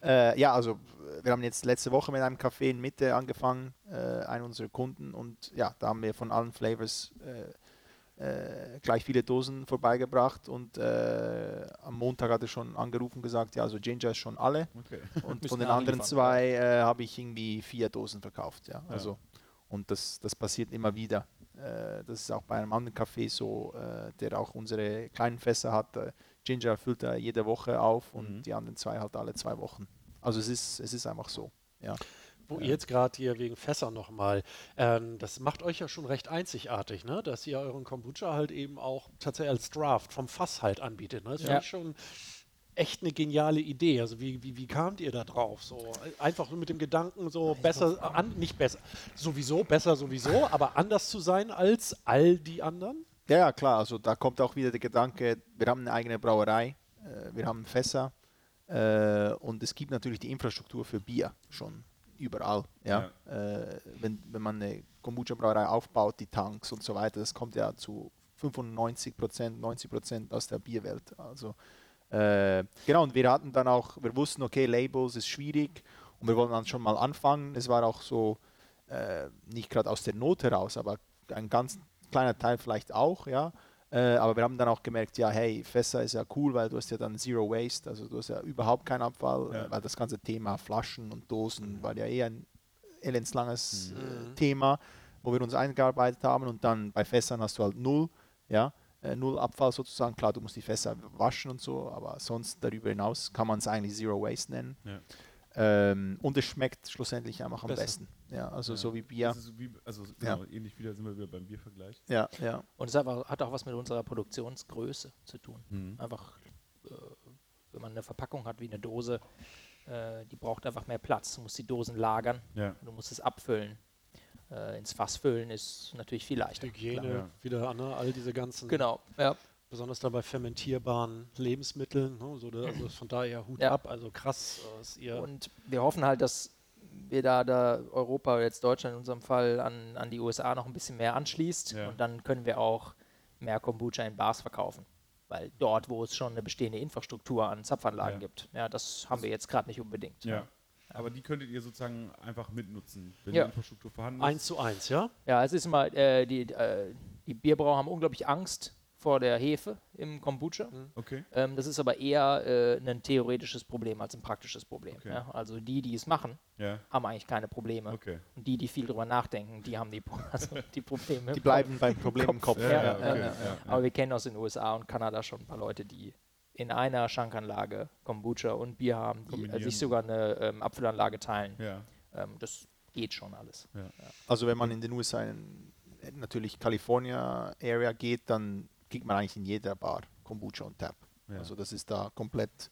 Äh, ja, also wir haben jetzt letzte Woche mit einem Café in Mitte angefangen, äh, einen unserer Kunden, und ja, da haben wir von allen Flavors äh, äh, gleich viele Dosen vorbeigebracht und äh, am Montag hat er schon angerufen und gesagt, ja, also Ginger ist schon alle
Okay.
und von den anderen zwei äh, habe ich irgendwie vier Dosen verkauft, ja,
Ja.
also und das, das passiert immer wieder. Äh, das ist auch bei einem anderen Café so, äh, der auch unsere kleinen Fässer hat. Äh, Ginger füllt er jede Woche auf und
Mhm.
die anderen zwei halt alle zwei Wochen. Also es ist, es ist einfach so. Ja.
Wo ihr jetzt gerade hier wegen Fässer nochmal, ähm, das macht euch ja schon recht einzigartig, ne? dass ihr euren Kombucha halt eben auch tatsächlich als Draft vom Fass halt anbietet. Ne? Das
Ja.
finde ich schon echt eine geniale Idee. Also wie, wie, wie kamt ihr da drauf? So einfach nur mit dem Gedanken, so besser, an, nicht besser, sowieso, besser sowieso, aber anders zu sein als all die anderen?
ja, ja, klar. Also da kommt auch wieder der Gedanke, wir haben eine eigene Brauerei, äh, wir haben Fässer äh, und es gibt natürlich die Infrastruktur für Bier schon überall. Ja. Äh, wenn, wenn man eine Kombucha-Brauerei aufbaut, die Tanks und so weiter, das kommt ja zu 95 Prozent, 90 Prozent aus der Bierwelt. Also äh, genau, und wir hatten dann auch, wir wussten, okay, Labels ist schwierig und wir wollten dann schon mal anfangen. Es war auch so, äh, nicht gerade aus der Not heraus, aber ein ganz kleiner Teil vielleicht auch, ja. Äh, aber wir haben dann auch gemerkt, ja, hey, Fässer ist ja cool, weil du hast ja dann Zero Waste, also du hast ja überhaupt keinen Abfall,
Ja.
weil das ganze Thema Flaschen und Dosen war ja eh ein elendslanges
Mhm.
Thema, wo wir uns eingearbeitet haben und dann bei Fässern hast du halt null, ja, äh, null Abfall sozusagen. Klar, du musst die Fässer waschen und so, aber sonst darüber hinaus kann man es eigentlich Zero Waste nennen.
Ja.
Ähm, und es schmeckt schlussendlich einfach am
Besser.
besten. Ja, also
Ja.
so wie Bier.
Wie, also genau, ähnlich wieder sind wir wieder beim Biervergleich.
Ja, ja.
Und es hat auch, hat auch was mit unserer Produktionsgröße zu tun.
Mhm.
Einfach, äh, wenn man eine Verpackung hat wie eine Dose, äh, die braucht einfach mehr Platz. Du musst die Dosen lagern,
Ja.
du musst es abfüllen. Äh, ins Fass füllen ist natürlich viel leichter.
Hygiene,
klar.
Ja.
wieder ne? all diese ganzen,
Genau, ja.
Besonders dann bei fermentierbaren Lebensmitteln. Ne? So, also von daher Hut
Ja.
ab, also krass, äh,
Und wir hoffen halt, dass wir da, da Europa jetzt Deutschland in unserem Fall an, an die USA noch ein bisschen mehr anschließt.
Ja.
Und dann können wir auch mehr Kombucha in Bars verkaufen. Weil dort, wo es schon eine bestehende Infrastruktur an Zapfanlagen
Ja.
gibt, ja, das haben wir jetzt gerade nicht unbedingt.
Ja. Aber die könntet ihr sozusagen einfach mitnutzen, wenn
Ja.
die Infrastruktur vorhanden ist.
eins zu eins, ja?
Ja, es ist immer, äh, die, äh, die Bierbrauer haben unglaublich Angst vor der Hefe im Kombucha.
Okay.
Ähm, das ist aber eher äh, ein theoretisches Problem als ein praktisches Problem.
Okay.
Ja? Also die, die es machen,
Ja.
haben eigentlich keine Probleme.
Okay.
Und die, die viel drüber nachdenken, die haben die, also die Probleme.
Die bleiben beim Problem im Kopf.
Ja,
Ja,
ja,
ja,
okay.
ja,
ja,
Kopf. Aber wir kennen aus den USA und Kanada schon ein paar Leute, die in einer Schankanlage Kombucha und Bier haben, die äh, sich sogar eine ähm, Abfüllanlage teilen.
ja.
Ähm, das geht schon alles.
Also wenn man in den USA in, natürlich California Area geht, dann kriegt man eigentlich in jeder Bar Kombucha und Tap.
Ja.
Also das ist da komplett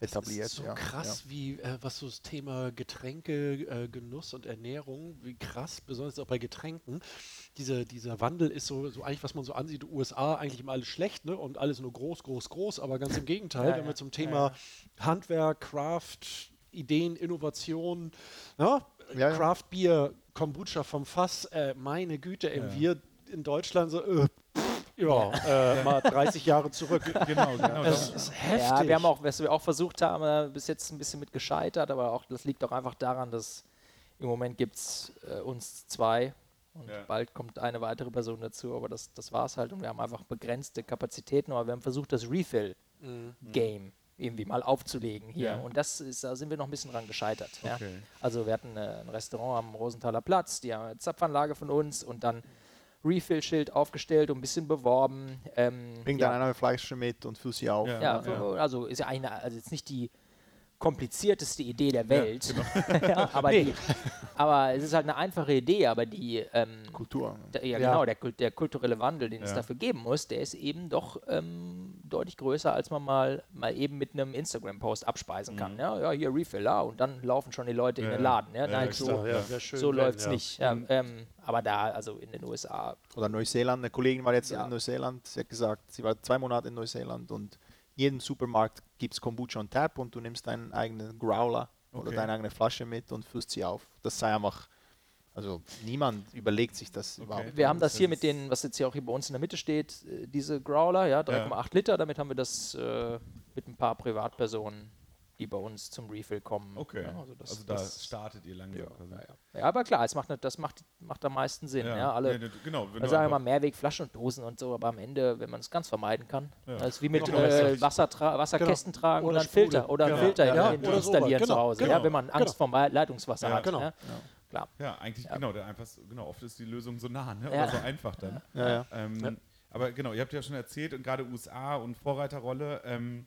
etabliert.
Das ist so
ja,
krass, wie äh, was so das Thema Getränke, äh, Genuss und Ernährung, wie krass, besonders auch bei Getränken, diese, dieser Wandel ist so, so eigentlich, was man so ansieht, USA eigentlich immer alles schlecht, ne? Und alles nur groß, groß, groß, aber ganz im Gegenteil,
Ja,
wenn wir
ja.
zum
Ja,
Thema Handwerk, Craft, Ideen, Innovationen. Ja?
Ja, ja.
Craft Beer, Kombucha vom Fass, äh, meine Güte, ey, wir in Deutschland so, äh, ja, äh, mal 30 Jahre zurück.
Genau, genau.
Das
das-
ist heftig.
Ja, wir haben auch, was wir auch versucht haben, äh, bis jetzt ein bisschen mit gescheitert, aber auch das liegt auch einfach daran, dass im Moment gibt es äh, uns zwei und
Ja.
bald kommt eine weitere Person dazu, aber das, das war es halt und wir haben einfach begrenzte Kapazitäten, aber wir haben versucht, das Refill-Game irgendwie mal aufzulegen hier
Ja.
und das ist, da sind wir noch ein bisschen dran gescheitert. Ja.
Okay.
Also wir hatten äh, ein Restaurant am Rosenthaler Platz, die haben eine Zapfanlage von uns und dann Refill-Schild aufgestellt und ein bisschen beworben. Ähm,
Bring
ja.
dann eine Flasche mit und füll sie auf.
Ja.
Ja, so, also ist ja eine, also jetzt nicht die komplizierteste Idee der Welt, ja, aber, die, aber es ist halt eine einfache Idee, aber die, ähm,
Kultur.
der, ja,
Ja.
genau, der, der kulturelle Wandel, den es
Ja.
dafür geben muss, der ist eben doch ähm, deutlich größer, als man mal, mal eben mit einem Instagram-Post abspeisen kann. Ja, ja, hier Refill, ja, und dann laufen schon die Leute in
Ja,
den Laden. Ja,
ja,
Nein,
ja,
so,
ja,
so läuft es
ja.
nicht. Ja, ähm, aber da, also in den USA,
Oder Neuseeland, eine Kollegin war jetzt
Ja.
in Neuseeland, sie hat gesagt, sie war zwei Monate in Neuseeland und jedem Supermarkt gibt es Kombucha on Tap und du nimmst deinen eigenen Growler oder
Okay.
deine eigene Flasche mit und füllst sie auf. Das sei einfach, also niemand überlegt sich das
Okay.
überhaupt.
Wir haben das hier mit den, was jetzt hier auch hier bei uns in der Mitte steht, äh, diese Growler, ja, 3,8 Liter, damit haben wir das äh, mit ein paar Privatpersonen, die bei uns zum Refill kommen.
Okay.
Ja,
also,
das,
da
das,
startet ihr langsam
ja,
quasi.
ja, ja. ja, aber klar, es macht, das macht, macht am meisten Sinn. Ja, alle,
Ja, ne, genau. Wenn
also sagen wir mal Mehrwegflaschen und Dosen und so, aber am Ende, wenn man es ganz vermeiden kann,
Ja.
das ist wie mit
Genau,
äh. Wasser Wasserkästen tragen
Oder
oder einen Filter oder einen
Genau.
Filter
Ja,
installieren
Genau,
zu Hause,
genau,
ja, wenn man Angst
genau.
vor Leitungswasser
Ja,
hat.
genau.
Ja? Klar.
Ja, eigentlich, genau, der einfach, so- genau, oft ist die Lösung so nah, ne?
Ja.
oder so einfach dann. Ähm. Aber genau, ihr habt ja schon erzählt und gerade USA und Vorreiterrolle. Ähm,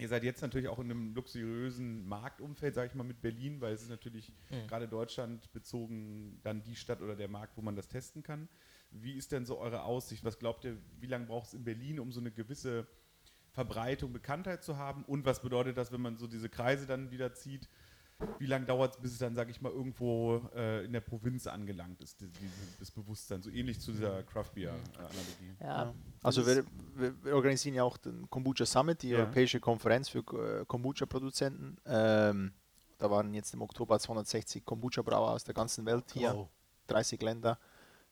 ihr seid jetzt natürlich auch in einem luxuriösen Marktumfeld, sage ich mal, mit Berlin, weil es ist natürlich gerade Deutschland bezogen dann die Stadt oder der Markt, wo man das testen kann. Wie ist denn so eure Aussicht? Was glaubt ihr, wie lange braucht es in Berlin, um so eine gewisse Verbreitung, Bekanntheit zu haben? Und was bedeutet das, wenn man so diese Kreise dann wieder zieht? Wie lange dauert es, bis es dann, sage ich mal, irgendwo äh, in der Provinz angelangt ist, die, diese, das Bewusstsein? So ähnlich zu dieser Craft Beer-Analogie.
Ja.
Also wir, wir, organisieren ja auch den Kombucha Summit, die
Ja.
europäische Konferenz für äh, Kombucha-Produzenten. Ähm, da waren jetzt im Oktober 260 Kombucha-Brauer aus der ganzen Welt hier,
Wow.
30 Länder.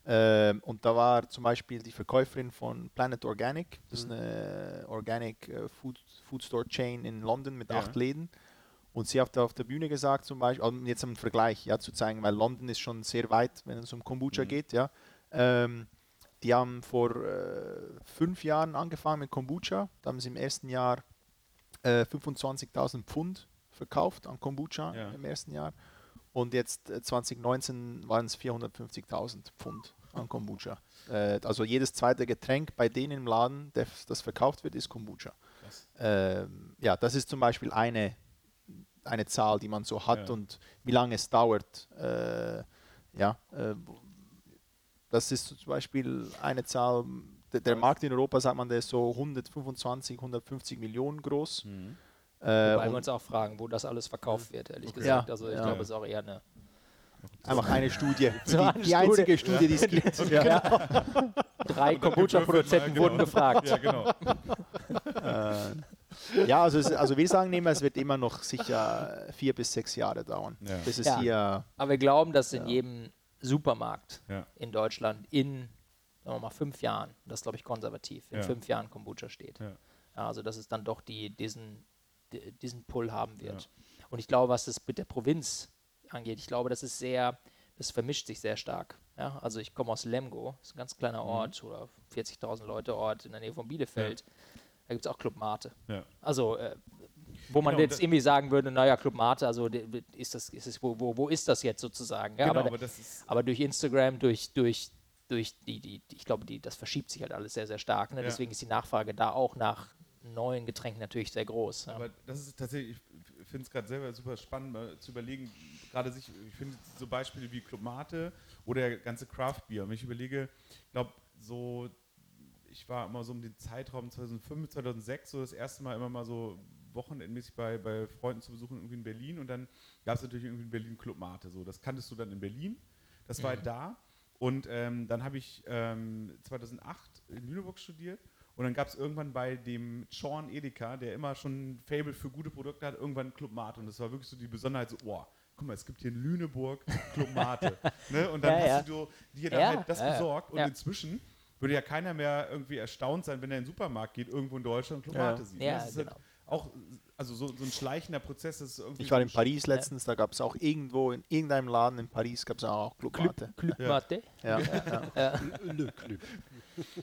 Ähm, und da war zum Beispiel die Verkäuferin von Planet Organic, das ist eine Organic äh, Food, Food Store Chain in London mit
Ja.
acht Läden. Und sie hat auf der Bühne gesagt, zum Beispiel, also jetzt im Vergleich ja, zu zeigen, weil London ist schon sehr weit, wenn es um Kombucha
Mhm.
geht. Ja. Ähm, die haben vor äh, fünf Jahren angefangen mit Kombucha. Da haben sie im ersten Jahr äh, 25.000 Pfund verkauft an Kombucha
Ja.
im ersten Jahr. Und jetzt äh, 2019 waren es 450.000 Pfund an Kombucha. Äh, also jedes zweite Getränk bei denen im Laden, der, das verkauft wird, ist Kombucha. Ähm, ja, das ist zum Beispiel eine, eine Zahl, die man so hat
Ja.
und wie lange es dauert. Äh, ja, äh, das ist zum Beispiel eine Zahl, der, der
Ja.
Markt in Europa, sagt man, der ist so 125, 150 Millionen groß.
Mhm.
Äh,
Wobei wir uns auch fragen, wo das alles verkauft wird, ehrlich
Okay.
gesagt.
Ja,
Also ich
ja.
glaube, es ist auch eher eine.
einfach eine Studie.
So
die,
eine
die einzige
Studie.
Studie, die es gibt.
Drei Kombucha-Produzenten
Genau.
wurden gefragt.
Ja, genau.
Äh, ja, also, es, also wir sagen immer, es wird immer noch sicher vier bis sechs Jahre dauern.
Ja.
Bis es
Ja.
hier
Aber wir glauben, dass in jedem Supermarkt
Ja.
in Deutschland in, sagen wir mal, fünf Jahren, das ist glaube ich konservativ, in
Ja.
fünf Jahren Kombucha steht.
Ja.
Ja, also dass es dann doch die, diesen, di- diesen Pull haben wird. Und ich glaube, was das mit der Provinz angeht, ich glaube, das ist sehr, das vermischt sich sehr stark. Ja, also ich komme aus Lemgo, das ist ein ganz kleiner
Mhm.
Ort oder 40.000 Leute Ort in der Nähe von Bielefeld. Da gibt es auch Club Mate.
Ja.
Also, äh, wo man
Genau,
jetzt
das-
irgendwie sagen würde, naja, Club Mate, also ist das, ist es, wo, wo, wo ist das jetzt sozusagen? Ja,
Genau,
aber,
aber das
aber durch Instagram, durch, durch, durch die, die, ich glaube, die, das verschiebt sich halt alles sehr, sehr stark. Ne?
Ja.
Deswegen ist die Nachfrage da auch nach neuen Getränken natürlich sehr groß. Ja.
Aber das ist tatsächlich, ich finde es gerade selber super spannend, mal zu überlegen, gerade sich, ich finde so Beispiele wie Club Mate oder der ganze Craft Beer. Wenn ich überlege, ich glaube, so, ich war immer so um den Zeitraum 2005, 2006, so das erste Mal immer mal so wochenendmäßig bei, bei Freunden zu besuchen, irgendwie in Berlin. Und dann gab es natürlich irgendwie in Berlin Club Mate. So, das kanntest du dann in Berlin. Das war halt da. Und ähm, dann habe ich ähm, 2008 in Lüneburg studiert. Und dann gab es irgendwann bei dem Sean Edeka, der immer schon ein Fable für gute Produkte hat, irgendwann Club Mate. Und das war wirklich so die Besonderheit, so, boah, guck mal, es gibt hier in Lüneburg Club Mate. ne? Und dann
Ja,
hast
ja.
du dir
Ja,
dann halt das
ja, ja.
besorgt. Und
Ja.
inzwischen würde ja keiner mehr irgendwie erstaunt sein, wenn er in den Supermarkt geht, irgendwo in Deutschland Club
Ja.
Mate sieht.
Ja,
das ist
genau.
halt auch also so, so ein schleichender Prozess. Ist irgendwie
Ich war in Paris letztens, da gab es auch irgendwo, in irgendeinem Laden in Paris gab es auch Club Mate.
Club
Ja.
Ja, ja.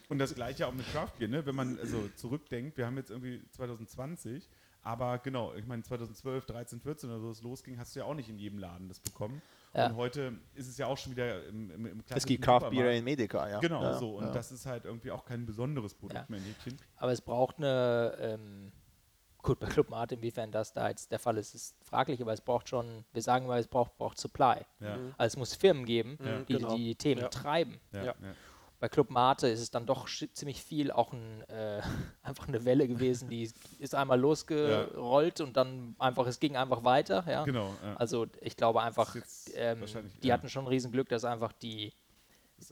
Und das gleiche auch mit Craft Beer, ne? wenn man also zurückdenkt, wir haben jetzt irgendwie 2020, aber genau, ich meine 2012, 13, 14 oder so es losging, hast du ja auch nicht in jedem Laden das bekommen.
Ja.
Und heute ist es ja auch schon wieder im, im, im
Es
klassischen
gibt Craft Beer in Medica, ja.
Genau,
ja,
so. Und
ja.
das ist halt irgendwie auch kein besonderes Produkt
Ja.
mehr in Häkchen.
Aber es braucht eine, ähm, gut, bei Club Mate, inwiefern das da jetzt der Fall ist, ist fraglich, aber es braucht schon, wir sagen mal, es braucht, braucht Supply.
Ja.
Also es muss Firmen geben,
Ja.
die,
Genau.
die die Themen
Ja.
treiben.
Ja,
Ja.
ja.
Bei Club Mate ist es dann doch ziemlich viel auch ein, äh, einfach eine Welle gewesen, die ist einmal losgerollt und dann einfach, es ging einfach weiter. Ja?
Genau. Ja.
Also ich glaube einfach, ähm, die
ja.
hatten schon ein Riesenglück, dass einfach die,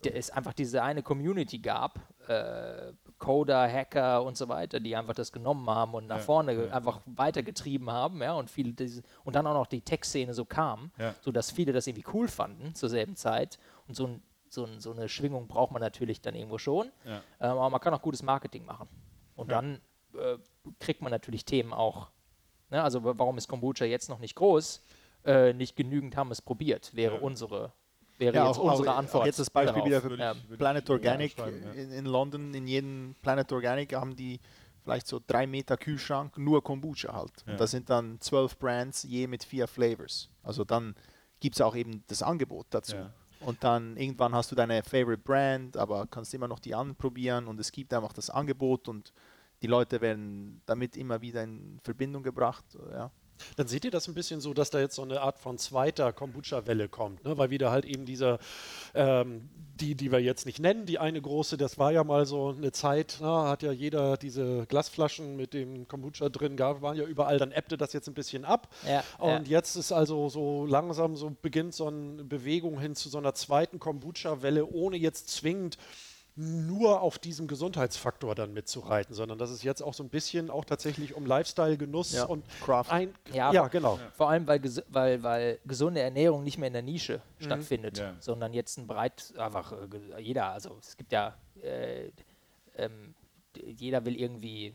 der, es einfach diese eine Community gab, äh, Coder, Hacker und so weiter, die einfach das genommen haben und nach
Ja,
vorne
ja.
einfach weitergetrieben haben, ja, und viele diese, und dann auch noch die Tech-Szene so kam,
Ja.
sodass viele das irgendwie cool fanden zur selben Zeit. Und so, ein, so, ein, so eine Schwingung braucht man natürlich dann irgendwo schon.
Ja.
Ähm, aber man kann auch gutes Marketing machen. Und
Ja.
dann äh, kriegt man natürlich Themen auch. Ne? Also wa- warum ist Kombucha jetzt noch nicht groß? Äh, nicht genügend haben es probiert, wäre
Ja.
unsere, wäre
Ja,
jetzt
auch- auch
unsere Antwort.
Jetzt das Beispiel
darauf.
wieder für
ich
Planet Organic
ja.
in, in London, in jedem Planet Organic haben die vielleicht so drei Meter Kühlschrank, nur Kombucha halt.
Ja.
Und das sind dann zwölf Brands, je mit vier Flavors. Also dann gibt es auch eben das Angebot dazu. Und dann irgendwann hast du deine Favorite Brand, aber kannst immer noch die anprobieren und es gibt einfach das Angebot und die Leute werden damit immer wieder in Verbindung gebracht. Ja.
Dann seht ihr das ein bisschen so, dass da jetzt so eine Art von zweiter Kombucha-Welle kommt, ne? weil wieder halt eben dieser, ähm, die, die wir jetzt nicht nennen, die eine große, das war ja mal so eine Zeit, na, hat ja jeder diese Glasflaschen mit dem Kombucha drin, gab, waren ja überall, dann ebbte das jetzt ein bisschen ab.
Ja,
Und
ja.
jetzt ist also so langsam so beginnt so eine Bewegung hin zu so einer zweiten Kombucha-Welle, ohne jetzt zwingend nur auf diesem Gesundheitsfaktor dann mitzureiten, sondern dass es jetzt auch so ein bisschen auch tatsächlich um Lifestyle, Genuss
Ja,
und
Craft.
ein
Ja,
ja genau.
Vor allem, weil, ges- weil, weil gesunde Ernährung nicht mehr in der Nische
Mhm.
stattfindet,
Ja.
sondern jetzt ein breit, einfach äh, jeder, also es gibt ja, äh, ähm, jeder will irgendwie äh,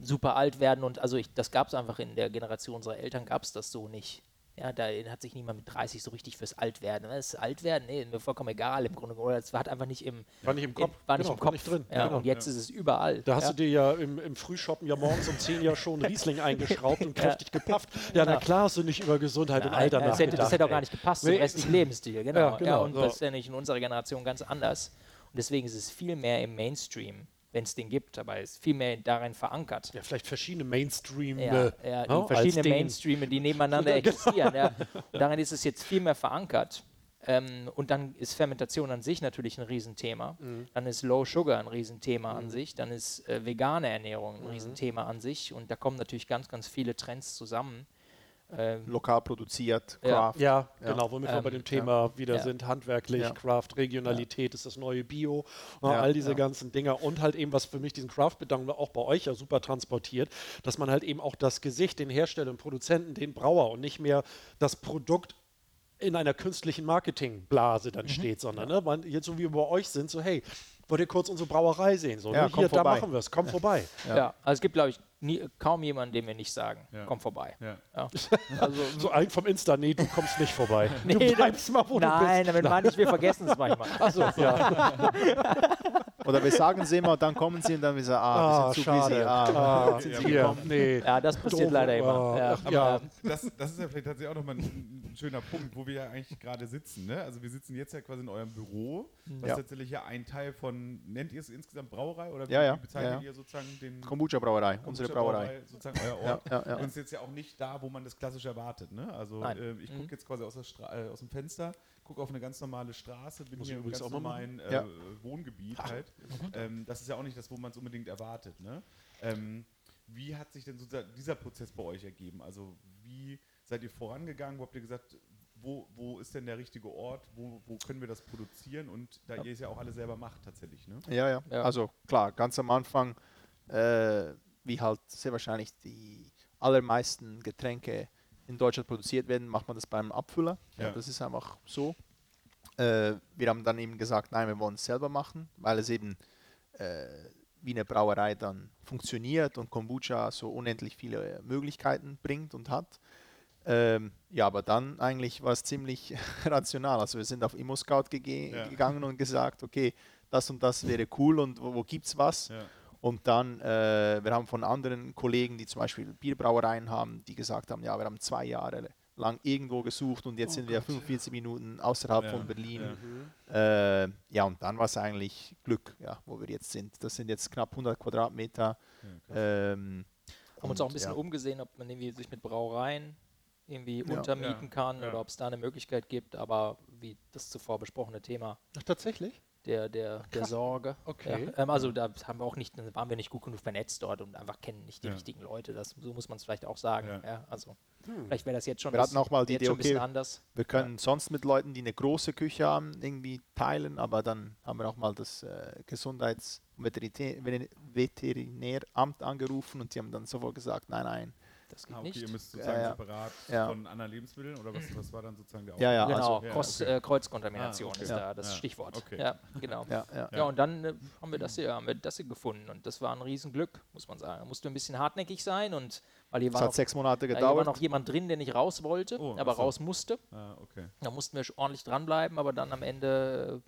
super alt werden und also ich, das gab es einfach in der Generation unserer Eltern, gab es das so nicht. Ja, da hat sich niemand mit 30 so richtig fürs Altwerden. Das Altwerden, nee, mir vollkommen egal im Grunde. Oder es hat einfach nicht im,
War nicht im Kopf.
war nicht
Genau,
im
war
Kopf
nicht drin.
Ja,
Genau.
Und jetzt ist es überall.
Da hast
ja.
du dir ja im, im Frühshoppen ja morgens um 10 Uhr schon Riesling eingeschraubt und kräftig gepafft. Ja, na
Genau.
klar hast du nicht über Gesundheit und
Nein,
Alter
das, hätte, das hätte auch gar nicht gepasst
Nee.
zum restlichen Lebensstil. Genau.
Ja,
Ja,
genau,
und
so.
das ist ja nicht in unserer Generation ganz anders. Und deswegen ist es viel mehr im Mainstream, wenn es den gibt, aber es ist viel mehr darin verankert.
Ja, vielleicht verschiedene Mainstream.
Ja, ja, die
ne,
verschiedenen
als den-
Mainstream, die nebeneinander
Genau.
existieren. Ja. Darin ist es jetzt viel mehr verankert. Ähm, und dann ist Fermentation an sich natürlich ein Riesenthema.
Mhm.
Dann ist Low Sugar ein Riesenthema an sich. Dann ist äh, vegane Ernährung ein
Mhm.
Riesenthema an sich. Und da kommen natürlich ganz, ganz viele Trends zusammen. Ähm,
Lokal produziert,
Ja.
Craft.
Ja,
Ja.
genau, womit wir
Ähm,
bei dem Thema wieder
Ja.
sind. Handwerklich,
Ja.
Craft, Regionalität ist das neue Bio, ne,
Ja,
all diese
ja.
ganzen Dinger. Und halt eben, was für mich diesen Craft-Bedanken auch bei euch ja super transportiert, dass man halt eben auch das Gesicht, den Hersteller, den Produzenten, den Brauer und nicht mehr das Produkt in einer künstlichen Marketingblase
Mhm.
dann steht, sondern ne, man, jetzt so wie wir bei euch sind, so hey, wollt ihr kurz unsere Brauerei sehen? So,
Ja,
ne, hier, da machen wir es, komm vorbei.
ja. also es gibt, glaube ich, nie, kaum jemanden, dem wir nicht sagen,
Ja.
komm vorbei.
Ja.
Ja.
Also so ein vom Insta, nee, du kommst nicht vorbei.
Nee,
du bleibst mal, wo
Nein,
du bist.
damit meine ich, wir vergessen es manchmal.
Achso, ja.
Oder wir sagen es immer, dann kommen sie und dann wir sagen, ah, wir
Ah,
sind zu busy.
schade.
Ah,
Ah,
sind sie
hier,
gekommen.
nee.
Ja, das passiert
Doof,
leider immer.
ah,
Ja,
ach,
aber,
ja.
Das, das ist ja vielleicht tatsächlich auch nochmal ein, ein schöner Punkt, wo wir ja eigentlich gerade sitzen. Ne? Also wir sitzen jetzt ja quasi in eurem Büro, was
Ja.
tatsächlich ja ein Teil von, nennt ihr es insgesamt Brauerei oder wie,
Ja, ja,
bezeichnet
ja, ja.
ihr sozusagen den
Kombucha Brauerei, unsere Brauerei.
sozusagen euer
Ja,
Ort.
ja, ja.
Und es ist jetzt ja auch nicht da, wo man das klassisch erwartet. Ne? Also
Nein.
äh, ich gucke jetzt quasi aus, äh, aus dem Fenster, gucke auf eine ganz normale Straße, bin
Muss
hier
ich
im
übrigens
ganz
auch mal
normalen äh,
Ja.
Wohngebiet halt. Ähm, das ist ja auch nicht das, wo man es unbedingt erwartet. Ne? Ähm, wie hat sich denn sozusagen dieser Prozess bei euch ergeben? Also wie seid ihr vorangegangen? Wo habt ihr gesagt, wo, wo ist denn der richtige Ort, wo, wo können wir das produzieren und da ihr es ja auch alle selber macht tatsächlich, ne?
Ja, ja,
Ja.
Also klar, ganz am Anfang, äh, wie halt sehr wahrscheinlich die allermeisten Getränke in Deutschland produziert werden, macht man das beim Abfüller. Ja. Das ist einfach so. Äh, wir haben dann eben gesagt, nein, wir wollen es selber machen, weil es eben äh, wie eine Brauerei dann funktioniert und Kombucha so unendlich viele Möglichkeiten bringt und hat. Ähm, ja, aber dann eigentlich war es ziemlich rational. Also wir sind auf ImmoScout
Ja.
gegangen und gesagt, okay, das und das wäre cool und wo, wo gibt es was?
Ja.
Und dann, äh, wir haben von anderen Kollegen, die zum Beispiel Bierbrauereien haben, die gesagt haben, ja, wir haben zwei Jahre lang irgendwo gesucht und jetzt
Oh
sind wir
Gott.
45 Minuten außerhalb
Ja,
von Berlin.
ja.
Äh, ja, und dann war es eigentlich Glück, ja, wo wir jetzt sind. Das sind jetzt knapp 100 Quadratmeter.
Ja.
Ähm,
Haben uns auch ein bisschen
ja.
umgesehen, ob man irgendwie sich mit Brauereien irgendwie
Ja.
untermieten
Ja.
kann
Ja.
oder ob es da eine Möglichkeit gibt, aber wie das zuvor besprochene Thema
Ach, tatsächlich?
Der, der, der Sorge.
Okay.
Ja, ähm, also da haben wir auch nicht, waren wir nicht gut genug vernetzt dort und einfach kennen nicht die
Ja.
richtigen Leute. Das, so muss man es vielleicht auch sagen.
Ja.
Ja. also vielleicht wäre das jetzt schon,
Wir hatten
das-
auch mal die
jetzt
Idee,
schon ein bisschen
okay,
anders.
Wir können sonst mit Leuten, die eine große Küche haben, irgendwie teilen, aber dann haben wir auch mal das äh, Gesundheits- und Veterinär- Veterin- Veterinäramt angerufen und die haben dann sofort gesagt, nein, nein.
Das geht
Ah, okay,
nicht.
ihr müsst sozusagen
ja.
separat
Ja.
von anderen Lebensmitteln oder was, was war dann sozusagen der
Ja, ja,
genau,
also-
ja,
Cross,
okay.
äh, Kreuzkontamination
Ah, okay.
ist
Ja.
da das
Ja.
Stichwort.
Okay.
Ja, genau.
Ja, ja.
Ja, und dann äh, haben wir das hier, haben wir das hier gefunden und das war ein Riesenglück, muss man sagen. Da musste ein bisschen hartnäckig sein und weil hier
Es
war,
hat
noch,
sechs Monate
ja, hier war
gedauert.
noch jemand drin, der nicht raus wollte,
Oh,
aber raus musste.
Ah, okay.
Da mussten wir ordentlich dranbleiben, aber dann am Ende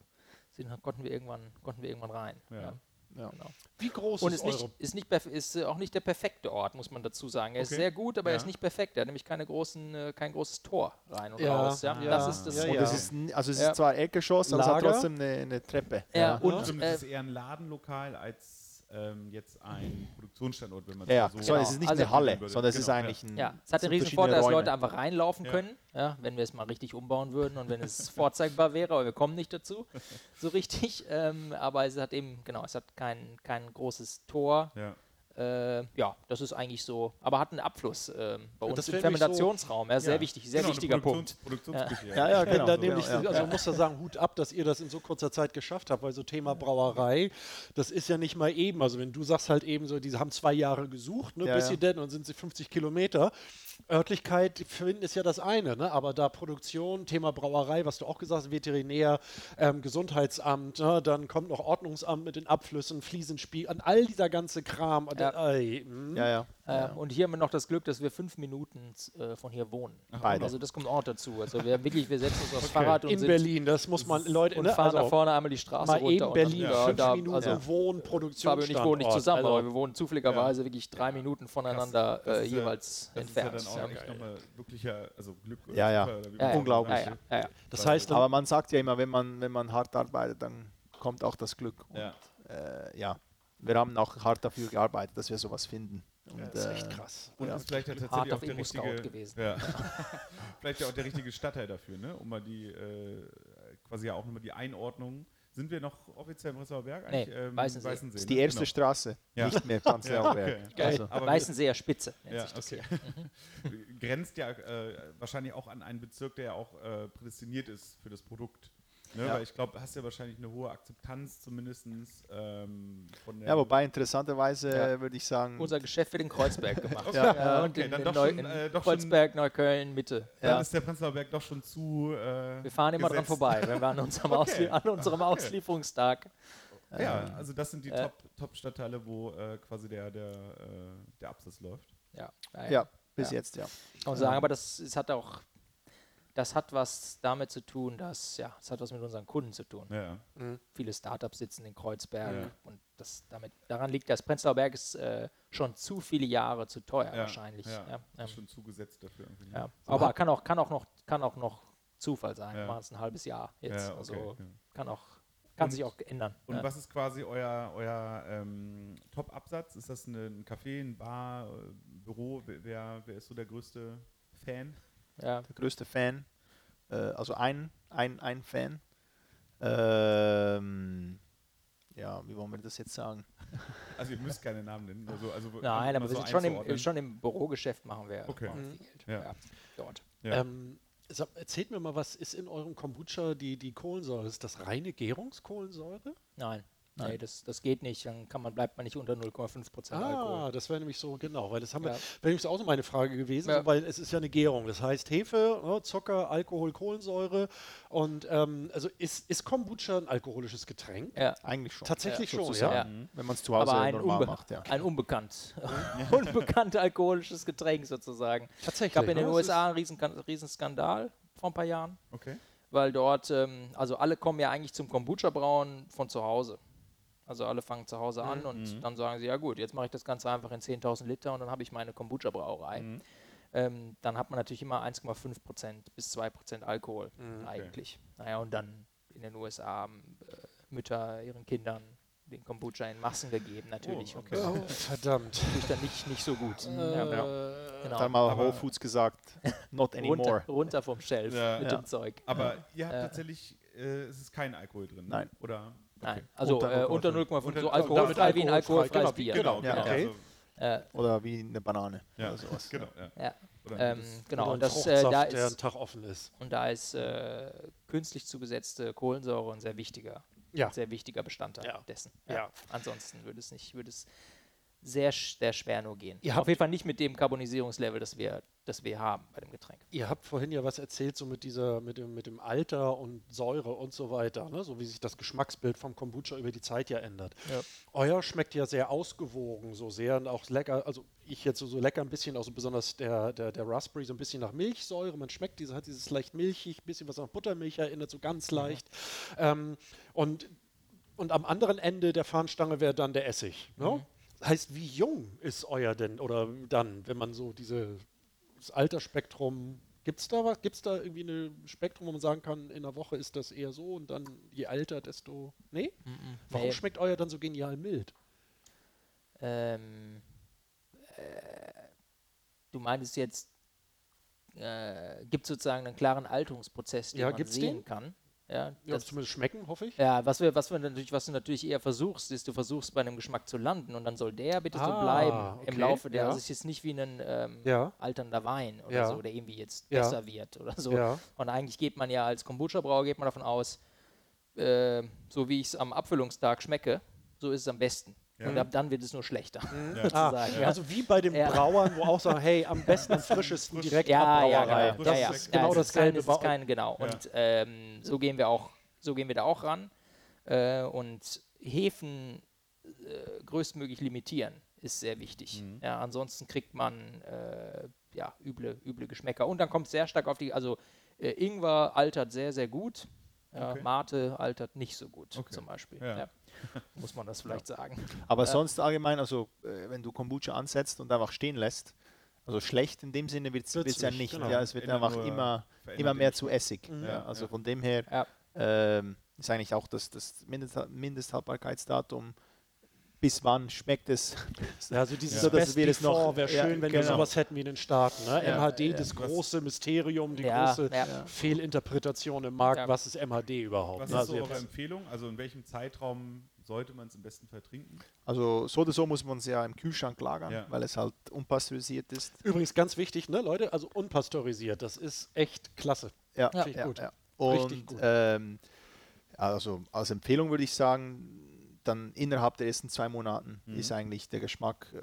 sind, konnten, wir irgendwann, konnten wir irgendwann rein.
Ja.
Ja.
Genau.
Wie groß
Und
ist
ist, nicht,
eure
ist, nicht ist äh, auch nicht der perfekte Ort, muss man dazu sagen. Er ist
Okay.
sehr gut, aber er
Ja.
ist nicht perfekt. Er hat nämlich keine großen, äh, kein großes Tor rein und
Ja,
raus. Ja?
ja,
Das ist das
ja,
und
ja.
es ist, also es
Ja.
ist zwar Erdgeschoss, aber es hat trotzdem eine, eine Treppe.
Ja, und-
Ja.
Stimmt,
äh,
es ist eher ein Ladenlokal als ähm, jetzt ein Produktionsstandort, wenn man
Ja, ja.
so
So,
Genau.
es ist nicht
Also-
eine Halle,
Genau,
sondern es ist
ja.
eigentlich ein.
Ja, es hat den riesen Vorteil, dass. Leute einfach reinlaufen
Ja.
können, ja, wenn wir es mal richtig umbauen würden und wenn es vorzeigbar wäre, aber wir kommen nicht dazu, so richtig. Ähm, aber es hat eben, genau, es hat kein, kein großes Tor.
Ja.
Äh, ja, das ist eigentlich so, aber hat einen Abfluss ähm, bei uns
das
im
nämlich so-
Fermentationsraum. Ja, sehr
Ja.
wichtig, sehr
Genau,
wichtiger
Produktions-
Punkt.
Produktionsküche.
Ja, ja,
Wenn
genau.
da
so,
nämlich,
ja, ja.
also man muss da sagen, Hut ab, dass ihr das in so kurzer Zeit geschafft habt, weil so Thema Brauerei, das ist ja nicht mal eben. Also wenn du sagst halt eben so, die haben zwei Jahre gesucht, ne,
Ja,
bis
ja.
sie denn und sind sie 50 Kilometer. Örtlichkeit finden ist ja das eine, ne? aber da Produktion, Thema Brauerei, was du auch gesagt hast, Veterinär, ähm, Gesundheitsamt, ne? dann kommt noch Ordnungsamt mit den Abflüssen, Fliesenspiel, an all dieser ganze Kram.
Ja.
Ey, mm.
Ja, ja.
Ähm, Und hier haben wir noch das Glück, dass wir fünf Minuten äh, von hier wohnen.
Beide.
Also das kommt auch dazu. Also wir wirklich, wir setzen uns aufs Fahrrad und
In
sind
Berlin, das muss man Leute
und
ne,
fahren
also
da vorne einmal die Straße
mal
runter.
eben
und
Berlin,
dann, ja,
fünf
da,
Minuten
also,
Wohn,
Fabio und ich wohnen nicht zusammen,
Also,
aber wir wohnen zufälligerweise wirklich drei Minuten voneinander
Das
äh,
ist ja-
jeweils
das
entfernt.
Ist ja dann auch
Ja.
nochmal wirklicher, also Glück oder
Ja, ja.
Ja, ja.
Unglaublich.
Ja, ja, ja, ja.
das heißt,
Aber man sagt ja immer, wenn man, wenn man hart arbeitet, dann kommt auch das Glück. Und,
Ja.
äh, ja, wir haben auch hart dafür gearbeitet, dass wir sowas finden. Und,
das ist echt
äh,
krass.
Und
Ja.
ist vielleicht ja tatsächlich
auf
auch der richtige,
gewesen.
Ja. vielleicht ja auch der richtige Stadtteil dafür, ne? um mal die, äh, quasi ja auch nochmal die Einordnung. Sind wir noch offiziell im Prenzlauer Berg?
Nee,
ähm,
Weißensee.
Weißensee
ist
ne?
die erste
Genau.
Straße,
Ja.
nicht mehr Prenzlauer
Ja,
Berg.
okay.
Also,
Aber
Weißenseer Spitze nennt
Ja,
sich das
okay. Grenzt ja äh, wahrscheinlich auch an einen Bezirk, der ja auch äh, prädestiniert ist für das Produkt. Ne?
Ja.
Weil ich glaube, hast ja wahrscheinlich eine hohe Akzeptanz zumindest ähm, von der.
ja, wobei interessanterweise
Ja.
äh, würde ich sagen,
Unser Geschäft wird in Kreuzberg gemacht.
Okay.
Ja.
Ja, und
Okay,
in,
dann
in,
doch
Neu,
schon, äh, doch
Kreuzberg, Neukölln, Mitte.
dann
Ja.
ist der Prenzlauer Berg doch schon zu. Äh,
Wir fahren immer dran
gesetzt.
vorbei, wenn wir an unserem,
Okay.
Auslie an unserem
Okay.
Auslieferungstag.
Ja, also das sind die. Top, Top-Stadtteile, wo äh, quasi der, der, äh, der Absatz läuft.
Ja,
ja, bis
Ja.
jetzt, ja.
Kann man sagen, aber das, es hat auch, das hat was damit zu tun, dass, ja, es hat was mit unseren Kunden zu tun.
Ja,
Viele Startups sitzen in Kreuzberg
Ja.
und das damit, daran liegt, dass Prenzlauer Berg ist äh, schon zu viele Jahre zu teuer
ja
wahrscheinlich.
Ja,
Ja, ähm,
schon zugesetzt dafür. Irgendwie.
ja. Aber kann auch, kann auch noch, kann auch noch Zufall sein.
Ja.
Wir machen es ein halbes Jahr jetzt.
Ja, okay,
also
ja.
kann auch, kann
Und-
sich auch ändern.
Und
ja.
was ist quasi euer, euer ähm, Top-Absatz? Ist das eine, ein Café, ein Bar, äh, Büro? Wer- Wer, wer ist so der größte Fan?
Ja.
Der größte Fan, äh, also ein, ein, ein Fan. Ähm, ja, wie wollen wir das jetzt sagen?
Also ihr müsst keine Namen nennen. Also, also
Nein, aber wir
so
sind schon im, schon im Bürogeschäft machen wir,
Okay.
machen wir viel Geld.
Ja.
Ja. dort.
Ja.
Ähm, erzählt mir mal, was ist in eurem Kombucha die, die Kohlensäure? Ist das reine Gärungskohlensäure?
Nein. Nee, das, das geht nicht. Dann kann man, bleibt man nicht unter 0,5 Prozent
Ah,
Alkohol.
das wäre nämlich so, genau, weil das haben wir,
Ja.
wäre nämlich auch so meine Frage gewesen,
Ja.
so, weil es ist ja eine Gärung. Das heißt Hefe, ne, Zucker, Alkohol, Kohlensäure und ähm, also ist, ist Kombucha ein alkoholisches Getränk?
Ja.
Eigentlich schon.
Tatsächlich schon,
sozusagen.
ja.
Ja.
Wenn man es zu Hause
Aber ein,
normal
unbe
macht, ja.
ein unbekannt, unbekannt alkoholisches Getränk sozusagen.
Tatsächlich.
Ich gab in den
ne?
USA einen riesen, riesen Skandal vor ein paar Jahren,
Okay.
weil dort, ähm, also alle kommen ja eigentlich zum Kombucha-Brauen von zu Hause. Also alle fangen zu Hause an und dann sagen sie, ja gut, jetzt mache ich das Ganze einfach in 10.000 Liter und dann habe ich meine Kombucha-Brauerei. Ähm, dann hat man natürlich immer 1,5 Prozent bis 2 Prozent Alkohol eigentlich. Naja, und dann in den USA haben äh, Mütter ihren Kindern den Kombucha in Massen gegeben, natürlich.
Oh,
Und
okay.
ist, oh, verdammt.
natürlich dann nicht, nicht so gut. ja,
Äh,
genau.
Da
Aber-
Whole Foods gesagt, not anymore.
runter, runter vom Shelf
Ja.
mit
Ja.
dem Zeug.
Aber ihr habt
Ja.
tatsächlich, äh, es ist kein Alkohol drin. ne?
Nein.
Oder?
Nein, also
Unter
äh, unter
0,5.
0,5, so
Unter-
alkoholfrei wie ein
alkoholfrei,
alkoholfreies
genau,
Bier.
Genau,
Ja,
genau.
okay.
Also,
Äh,
Oder wie eine Banane.
ja,
Oder sowas.
genau. Ja.
ja.
Oder
Ähm, genau,
Oder
und das, äh, da
Fruchtsaft, der einen
ist,
Tag offen ist.
und da ist äh, künstlich zugesetzte Kohlensäure ein sehr wichtiger,
Ja.
sehr wichtiger Bestandteil
Ja.
dessen.
Ja.
Ansonsten würde es nicht, würde es sehr, sehr schwer nur gehen.
Ihr
Auf
habt-
jeden Fall nicht mit dem Carbonisierungslevel, das wir, das wir haben bei dem Getränk.
Ihr habt vorhin ja was erzählt, so mit dieser, mit dem, mit dem Alter und Säure und so weiter, ne? so wie sich das Geschmacksbild vom Kombucha über die Zeit ja ändert.
Ja.
Euer schmeckt ja sehr ausgewogen, so sehr und auch lecker, also ich jetzt so, so lecker ein bisschen, also besonders der, der, der Raspberry, so ein bisschen nach Milchsäure. Man schmeckt diese, hat dieses leicht milchig, ein bisschen was an Buttermilch erinnert, so ganz leicht. Ähm, und, und am anderen Ende der Fahnenstange wäre dann der Essig. Ne? Heißt, wie jung ist euer denn oder dann, wenn man so diese das Altersspektrum, gibt es da was? Gibt es da irgendwie ein Spektrum, wo man sagen kann, in der Woche ist das eher so und dann je älter, desto. Nee? Warum
Nee.
schmeckt euer dann so genial mild?
Ähm, äh, du meintest jetzt, äh, gibt es sozusagen einen klaren Alterungsprozess, den
Ja,
man sehen
den?
kann? Ja,
Ja,
das,
zumindest schmecken, hoffe ich.
ja was, wir, was, wir natürlich, was du natürlich eher versuchst, ist, du versuchst bei einem Geschmack zu landen und dann soll der bitte so
Ah,
bleiben im
okay,
Laufe der.
ja.
Also es ist jetzt nicht wie ein ähm,
Ja.
alternder Wein oder
Ja.
so, der irgendwie jetzt besser wird oder so.
Ja.
Und eigentlich geht man ja als Kombucha-Brauer geht man davon aus, äh, so wie ich es am Abfüllungstag schmecke, so ist es am besten. Und ab dann wird es nur schlechter.
Ah,
sozusagen, ja.
Also wie bei den
Ja.
Brauern, wo auch sagen, hey, am besten am frischesten direkt
Ja, ja,
Abbrauerei.
genau.
Das
ja, ja.
ist
ja,
genau
ist kein,
dasselbe.
es ist
bei-
kein, genau.
Ja.
Und ähm, so gehen wir auch, so gehen wir da auch ran. Äh, und Hefen äh, größtmöglich limitieren ist sehr wichtig.
Mhm.
Ja, ansonsten kriegt man äh, ja, üble, üble Geschmäcker. Und dann kommt es sehr stark auf die, also äh, Ingwer altert sehr, sehr gut. Ja,
Okay.
Mate altert nicht so gut,
Okay.
zum Beispiel.
Ja.
Ja. Muss man das vielleicht sagen.
Aber sonst allgemein, also äh, wenn du Kombucha ansetzt und einfach stehen lässt, also schlecht in dem Sinne wird es ja
nicht, genau.
Ja, es wird einfach immer, immer mehr zu. Essig.
Mhm.
Ja,
Ja,
also
ja.
von dem her
Ja.
ähm, ist eigentlich auch das, das Mindest, Mindesthaltbarkeitsdatum, bis wann schmeckt es.
Ja, also dieses
So, dass
Best
wir das noch-
wäre
ja,
schön, wenn wir
genau.
sowas hätten wie in den Staaten. Ne?
Ja,
MHD,
ja.
das
Was-
große Mysterium, die
Ja,
große
ja.
Fehlinterpretation im Markt.
Ja.
Was ist MHD überhaupt?
Was ist
Also
so eure Empfehlung? Also in welchem Zeitraum sollte man es im besten Fall trinken?
Also so oder so muss man es ja im Kühlschrank lagern,
Ja.
weil es halt unpasteurisiert ist.
Übrigens ganz wichtig, ne, Leute, also unpasteurisiert, das ist echt klasse.
Ja,
Ja.
Gut.
Und
Richtig gut.
Ähm, also als Empfehlung würde ich sagen, dann innerhalb der ersten zwei Monaten
Mhm.
ist eigentlich der Geschmack äh,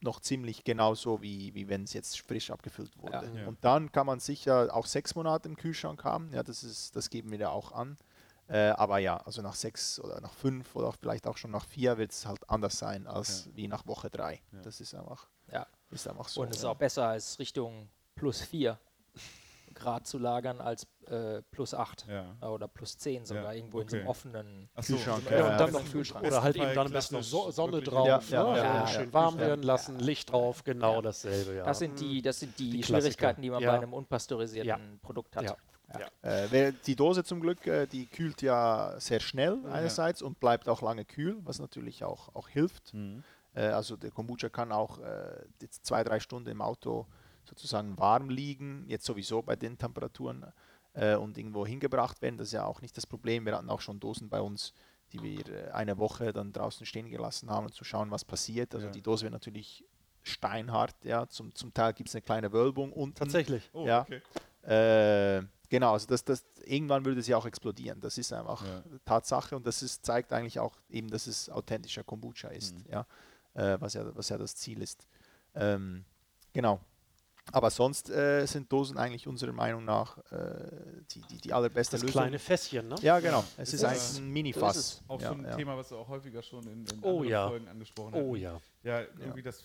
noch ziemlich genauso, wie, wie wenn es jetzt frisch abgefüllt wurde.
Ja.
Ja.
Und dann kann man sicher auch sechs Monate im Kühlschrank haben. Ja, das, ist, das geben wir ja auch an. Äh, aber ja, also nach sechs oder nach fünf oder auch vielleicht auch schon nach vier wird es halt anders sein als
Ja.
wie nach Woche drei.
Ja.
Das ist einfach,
Ja.
ist einfach so.
Und es ist auch besser als Richtung plus 4 Grad zu lagern als äh, plus 8
Ja.
oder plus 10 sogar
Ja,
irgendwo in so einem
okay.
offenen
Ach so,
Kühlschrank,
so-
ja,
und dann noch,
Kühlschrank.
oder halt
Besten
eben dann am besten noch so, Sonne drauf,
Ja,
ne?
ja, ja,
schön warm werden lassen,
Ja.
Licht drauf, genau
Ja.
dasselbe, ja.
Das sind die, das sind die,
Die
Schwierigkeiten, die man bei einem unpasteurisierten
Ja.
Produkt hat.
Ja.
Äh, die Dose zum Glück, äh, die kühlt ja sehr schnell einerseits und bleibt auch lange kühl, was natürlich auch, auch hilft.
Mhm.
Äh, also der Kombucha kann auch äh, jetzt zwei, drei Stunden im Auto sozusagen warm liegen, jetzt sowieso bei den Temperaturen äh, und irgendwo hingebracht werden. Das ist ja auch nicht das Problem. Wir hatten auch schon Dosen bei uns, die wir äh, eine Woche dann draußen stehen gelassen haben, um zu schauen, was passiert. Also
Ja.
die Dose wird natürlich steinhart, ja. Zum, zum Teil gibt es eine kleine Wölbung unten.
Tatsächlich.
Oh,
Ja.
okay.
Äh, genau, also das, das, irgendwann würde sie auch explodieren. Das ist einfach
Ja.
Tatsache und das ist, zeigt eigentlich auch eben, dass es authentischer Kombucha ist,
Mhm.
ja, äh, was, ja, was ja das Ziel ist. Ähm, genau. Aber sonst äh, sind Dosen eigentlich unserer Meinung nach äh, die, die, die allerbeste
Das
Lösung.
kleine Fässchen, ne?
ja, genau. Es
Ist
ist eigentlich ein Mini-Fass.
Auch
ja,
so ein
ja.
Thema, was du auch häufiger schon in, in
Oh
anderen
ja.
Folgen angesprochen
Oh
hatten.
ja.
Ja, irgendwie das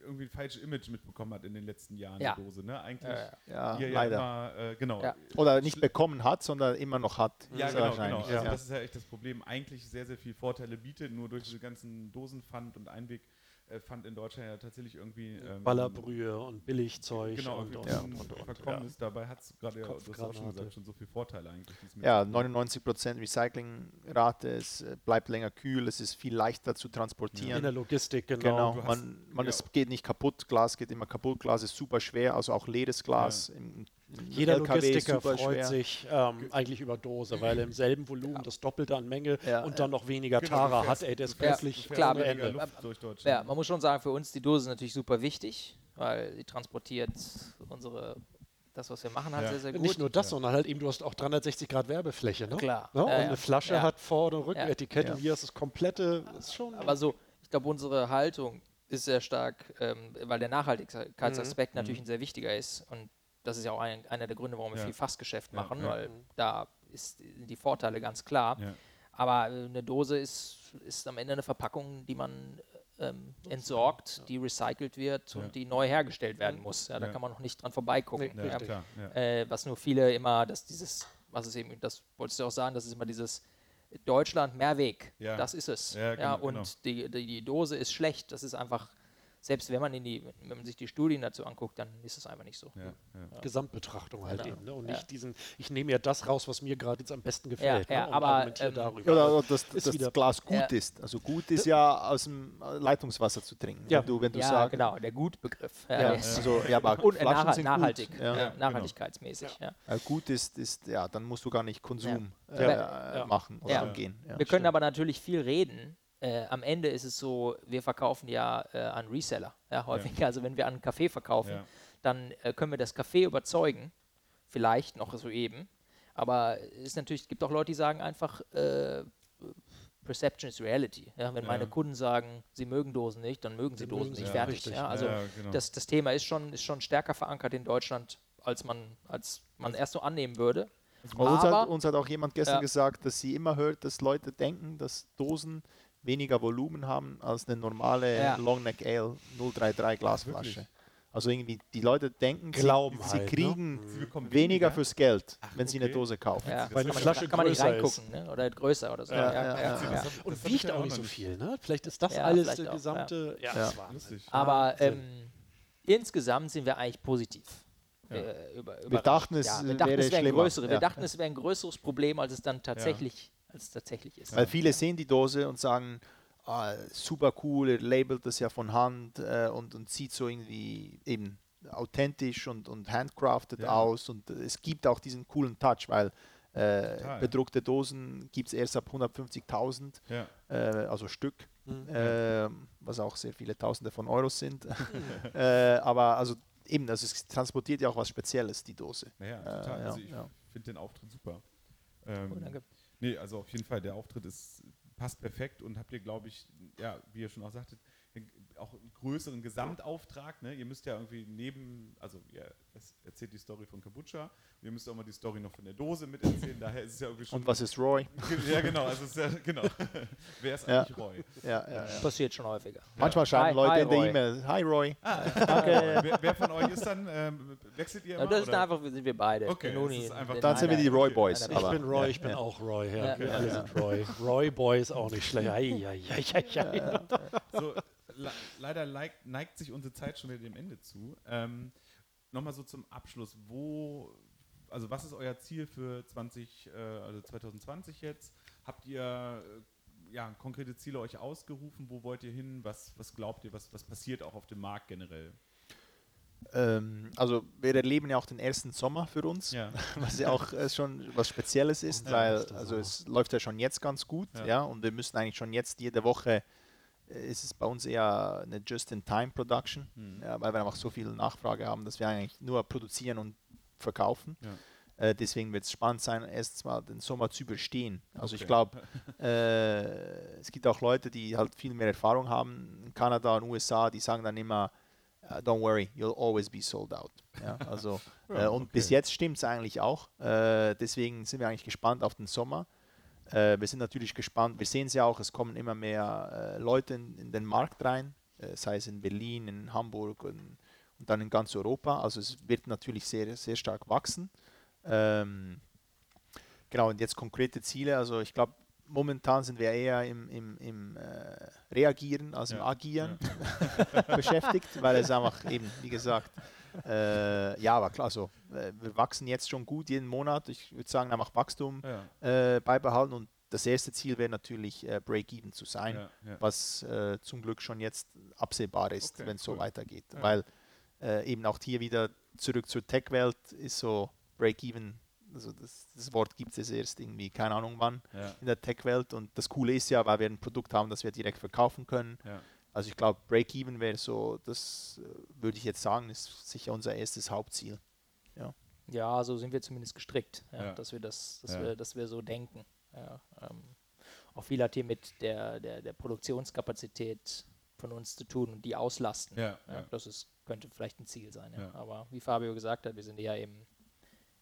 irgendwie ein falsches Image mitbekommen hat in den letzten Jahren,
Ja.
die Dose. Ne? Eigentlich
Ja, ja.
Leider.
immer, äh, genau.
Ja.
Oder nicht bekommen hat, sondern immer noch hat.
Ja, genau, genau. Also
ja.
das ist ja echt das Problem. Eigentlich sehr, sehr viel Vorteile bietet, nur durch diese ganzen Dosenpfand und Einweg äh, Pfand in Deutschland ja tatsächlich irgendwie ähm,
Ballerbrühe und Billigzeug
Genau,
und,
irgendwie
und,
ein
und, und, und,
verkommen
ja.
ist. Dabei hat es gerade, ja, schon gesagt, schon so viele Vorteile eigentlich.
Ja,
sich bringt.
99% Recyclingrate, es äh, bleibt länger kühl, es ist viel leichter zu transportieren.
In der Logistik, genau.
Genau, man, man
ja.
es geht nicht kaputt, Glas geht immer kaputt, Glas ist super schwer, also auch leeres Glas im, im
Jeder
LKW ist
Logistiker freut
schwer.
sich ähm, eigentlich über Dose, weil er im selben Volumen das Doppelte an Menge
Ja.
und dann noch weniger
Genau,
Tara
fährst-
hat, ey, das
fährst-
plötzlich
klar,
Ende.
Luft durch Deutschland.
Ja, man muss schon sagen, für uns die Dose ist natürlich super wichtig, weil sie transportiert unsere, das, was wir machen, halt
Ja.
sehr, sehr gut.
Nicht nur das, sondern halt eben, du hast auch 360 Grad Werbefläche, ne?
Klar.
Ne? Und
Ja, ja.
eine Flasche
Ja.
hat Vor- und Rückenetikett
Ja.
und hier ist das komplette, ist schon
Aber so, ich glaube, unsere Haltung ist sehr stark, ähm, weil der Nachhaltigkeitsaspekt natürlich ein sehr wichtiger ist. Und das ist ja auch ein, einer der Gründe, warum wir
Ja.
viel Fassgeschäft
Ja,
machen,
ja.
weil da ist, sind die Vorteile ganz klar.
Ja.
Aber äh, eine Dose ist, ist am Ende eine Verpackung, die man ähm, entsorgt, die recycelt wird
Ja.
und die neu hergestellt werden muss. Ja, da
Ja.
kann man noch nicht dran vorbeigucken.
Nee,
Ja,
ja.
klar. Ja.
Äh, was nur viele immer, dass dieses, was ist eben, das wolltest du auch sagen, das ist immer dieses Deutschland Mehrweg.
Ja.
Das ist es.
Ja,
Ja,
genau,
und
genau.
Die, die, die Dose ist schlecht. Das ist einfach, selbst wenn man in die, wenn man sich die Studien dazu anguckt, dann ist es einfach nicht so.
Ja, ja.
Gesamtbetrachtung halt
Genau.
eben. Ne? Und
Ja.
nicht diesen, ich nehme ja das raus, was mir gerade jetzt am besten gefällt.
ja,
ne? und
aber, ähm,
darüber.
Oder, oder dass,
Ist
dass
wieder-
das Glas gut
Ja.
ist. Also gut ist ja aus dem Leitungswasser zu trinken.
Ja.
Wenn du, wenn du
Ja,
sagst,
genau, der Gutbegriff. Ja,
also, ja, aber
und
Flaschen
nachhalt-
sind
nachhaltig,
gut. Ja.
ja, nachhaltigkeitsmäßig. Ja.
äh, gut ist, ist, ja, dann musst du gar nicht Konsum
Ja.
Äh,
Ja.
machen oder
Ja.
angehen. Ja.
Wir können aber natürlich viel reden. Äh, am Ende ist es so, wir verkaufen ja äh, an Reseller. Ja, häufig. Also wenn wir an einen Kaffee verkaufen,
Ja.
dann äh, können wir das Kaffee überzeugen. Vielleicht noch soeben. Aber es ist natürlich, es gibt auch Leute, die sagen einfach, äh, Perception is Reality. Ja, wenn
Ja.
meine Kunden sagen, sie mögen Dosen nicht, dann mögen sie
Dann
Dosen
mögen sie
nicht
ja,
fertig.
richtig.
Ja, also
Ja, genau.
das, das Thema ist schon, ist schon stärker verankert in Deutschland, als man, als man erst so annehmen würde.
Aber uns, hat, uns hat auch jemand gestern
Ja.
gesagt, dass sie immer hört, dass Leute denken, dass Dosen weniger Volumen haben als eine normale
Ja.
Long Neck Ale 033 Glasflasche.
Wirklich?
Also irgendwie, die Leute denken,
Glauben
sie, sie
halt, ne?
kriegen
Sie bekommen
weniger fürs Geld,
Ach,
wenn sie
okay.
eine Dose kaufen.
Ja,
Weil eine
kann,
Flasche
man, kann man nicht
größer
reingucken, ne? oder größer oder so.
Ja,
Ja,
ja,
ja,
ja,
ja.
Das hab- das
und wiegt auch nicht so viel, ne? Vielleicht ist das
Ja,
alles der
auch,
gesamte. Ja,
Ja.
das war
Lustig.
Aber ähm, insgesamt sind wir eigentlich positiv.
Ja.
Äh, über,
Wir dachten, es
ja, wir
wäre
dachten, es. Wir
Ja.
dachten, es wäre ein größeres Problem, als es dann tatsächlich, als tatsächlich ist.
Weil viele sehen die Dose und sagen, ah, super cool, er labelt das ja von Hand äh, und, und sieht so irgendwie eben authentisch und, und handcrafted
Ja.
aus und es gibt auch diesen coolen Touch, weil äh,
Total.
bedruckte Dosen gibt es erst ab 150.000,
Ja.
äh, also Stück,
Mhm.
ähm, was auch sehr viele Tausende von Euros sind. äh, aber also eben, also es transportiert ja auch was Spezielles, die Dose.
Naja,
Äh,
total.
ja,
also ich
ja.
finde den Auftritt super. Ähm,
Oh, danke.
Nee, also auf jeden Fall, der Auftritt ist, passt perfekt und habt ihr, glaube ich, ja, wie ihr schon auch sagtet, auch einen größeren Gesamtauftrag. Ne? Ihr müsst ja irgendwie neben, also ihr erzählt die Story von Kabucha, ihr müsst auch mal die Story noch von der Dose miterzählen, daher ist es ja irgendwie schon...
Und was ist Roy?
Ja, genau, also es ist ja, genau. Wer ist
Ja.
eigentlich Roy?
Ja, ja, ja.
Passiert schon häufiger.
Manchmal schreiben Leute
hi,
in der. E-Mail, hi Roy.
Danke.
Wer, wer von euch ist dann, ähm, wechselt ihr immer?
das ist
oder?
einfach, sind wir beide.
Okay, es ist einfach-
in
Dann sind wir die Roy
okay.
Boys.
Ich
bin Roy, ich bin
ja.
auch Roy. Ja.
Ja.
Wir alle sind Roy. Roy Boy ist auch nicht schlecht. Ei, ei, ei, ei, ei.
So, le leider neigt, neigt sich unsere Zeit schon wieder dem Ende zu. Ähm, Nochmal so zum Abschluss, wo, also was ist euer Ziel für 20, äh, also 2020 jetzt? Habt ihr äh, ja, konkrete Ziele euch ausgerufen? Wo wollt ihr hin? Was, was glaubt ihr, was, was passiert auch auf dem Markt generell?
Ähm, also wir erleben ja auch den ersten Sommer für uns,
Ja.
was ja auch äh, schon was Spezielles ist,
Ja,
weil also es läuft ja schon jetzt ganz gut,
Ja.
ja. und wir müssen eigentlich schon jetzt jede Woche äh, ist es bei uns eher eine Just-in-Time-Production,
Mhm.
ja, weil wir einfach so viel Nachfrage haben, dass wir eigentlich nur produzieren und verkaufen.
Ja.
Äh, deswegen wird es spannend sein, erst mal den Sommer zu überstehen. Also ich
Okay.
glaube, äh, es gibt auch Leute, die halt viel mehr Erfahrung haben in Kanada und USA, die sagen dann immer, "Uh, don't worry, you'll always be sold out. Ja, also,
Ja,
äh, und
okay.
bis jetzt stimmt es eigentlich auch. Äh, deswegen sind wir eigentlich gespannt auf den Sommer. Äh, wir sind natürlich gespannt, wir sehen es ja auch, es kommen immer mehr äh, Leute in, in den Markt rein, äh, sei es in Berlin, in Hamburg und, und dann in ganz Europa. Also es wird natürlich sehr, sehr stark wachsen. Ähm, genau, und jetzt konkrete Ziele. Also ich glaube, momentan sind wir eher im, im, im äh, Reagieren als im
Ja,
Agieren beschäftigt, weil es einfach eben, wie gesagt, äh, ja, aber klar, also, äh, wir wachsen jetzt schon gut jeden Monat. Ich würde sagen, einfach Wachstum
Ja,
äh, beibehalten und das erste Ziel wäre natürlich äh, Break-Even zu sein,
ja, ja.
was äh, zum Glück schon jetzt absehbar ist,
Okay,
wenn es so
cool.
weitergeht.
Ja.
Weil äh, eben auch hier wieder zurück zur Tech-Welt ist so Break-Even, also das, das Wort gibt es erst irgendwie, keine Ahnung wann, in der Tech-Welt und das Coole ist ja, weil wir ein Produkt haben, das wir direkt verkaufen können.
Ja.
Also ich glaube, Break-Even wäre so, das äh, würde ich jetzt sagen, ist sicher unser erstes Hauptziel.
Ja, so sind wir zumindest gestrickt, ja,
Ja.
dass wir das, dass
Ja.
wir, dass wir so denken. Ja, ähm, auch viel hat hier mit der, der, der Produktionskapazität von uns zu tun und die auslasten.
Ja,
Ja,
ja.
Das ist, könnte vielleicht ein Ziel sein. Ja.
Ja.
Aber wie Fabio gesagt hat, wir sind eher im,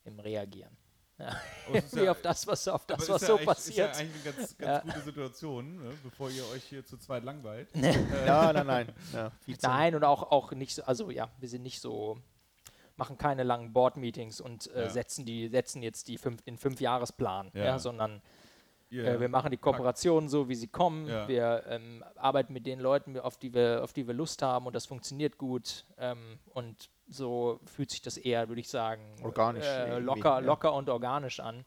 im Reagieren. Ja.
Es ist
wie
ja-
auf das, was, auf das,
ist
was
ja
so
eigentlich-
passiert.
Ist ja eigentlich eine ganz, ganz
Ja.
gute Situation, ne? bevor ihr euch hier zu zweit langweilt.
Ja, nein, nein. Ja,
Nein, und auch, auch nicht so, also ja, wir sind nicht so, machen keine langen Board-Meetings und äh,
Ja.
setzen die, setzen jetzt die fünf, den Fünfjahresplan, ja.
Ja.
sondern
Ihr
äh, wir machen die Kooperationen so, wie sie kommen.
Ja.
Wir ähm, arbeiten mit den Leuten, auf die wir, auf die wir Lust haben und das funktioniert gut. Ähm, und so fühlt sich das eher, würde ich sagen,
Organisch
äh, locker,
ja.
locker und organisch an.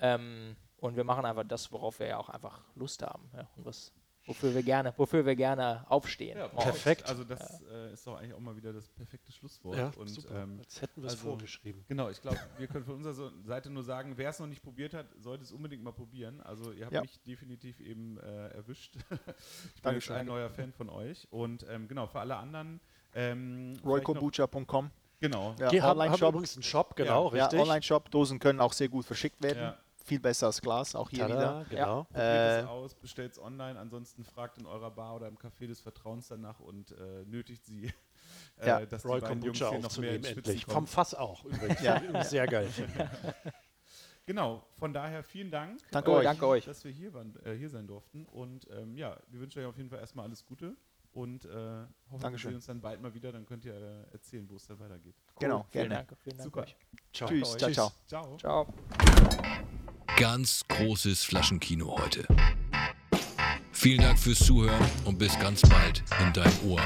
Ähm, und wir machen einfach das, worauf wir ja auch einfach Lust haben. Ja, und was, wofür wir gerne, wofür wir gerne aufstehen.
Ja.
Perfekt.
Also das äh, ist doch eigentlich auch mal wieder das perfekte Schlusswort.
Ja,
und,
super.
Ähm,
Als hätten wir es
also-
vorgeschrieben.
Genau, ich glaube, wir können von unserer Seite nur sagen, wer es noch nicht probiert hat, sollte es unbedingt mal probieren. Also ihr habt
Ja.
mich definitiv eben äh, erwischt. ich bin jetzt
Dankeschön.
ein neuer Fan von euch. Und ähm, genau, für alle anderen. Ähm,
roykombucha.com.
Genau.
Ja,
Die haben, haben
Online-Shop.
übrigens einen Shop, genau,
Ja,
richtig.
Online-Shop. Dosen können auch sehr gut verschickt werden.
Ja.
Viel besser als Glas, auch hier
Tada,
wieder.
genau.
Probiert
Äh,
es aus, bestellt es online, ansonsten fragt in eurer Bar oder im Café des Vertrauens danach und äh, nötigt sie, äh,
Ja,
dass
Roy
die beiden Jungs
Kombucha
hier noch mehr
endlich.
kommen.
Vom Fass auch übrigens.
Ja.
Sehr geil.
Genau, von daher vielen Dank,
Danke euch.
danke euch.
dass wir hier, waren, äh, hier sein durften. Und ähm, ja, wir wünschen euch auf jeden Fall erstmal alles Gute und äh, hoffen, wir sehen uns dann bald mal wieder. Dann könnt ihr äh, erzählen, wo es dann weitergeht.
Genau,
Vielen
gerne.
Dank, vielen Dank
Super.
euch.
Ciao.
Tschüss, ciao, ciao.
Ciao.
Ciao.
Ganz großes Flaschenkino heute. Vielen Dank fürs Zuhören und bis ganz bald in dein Ohr.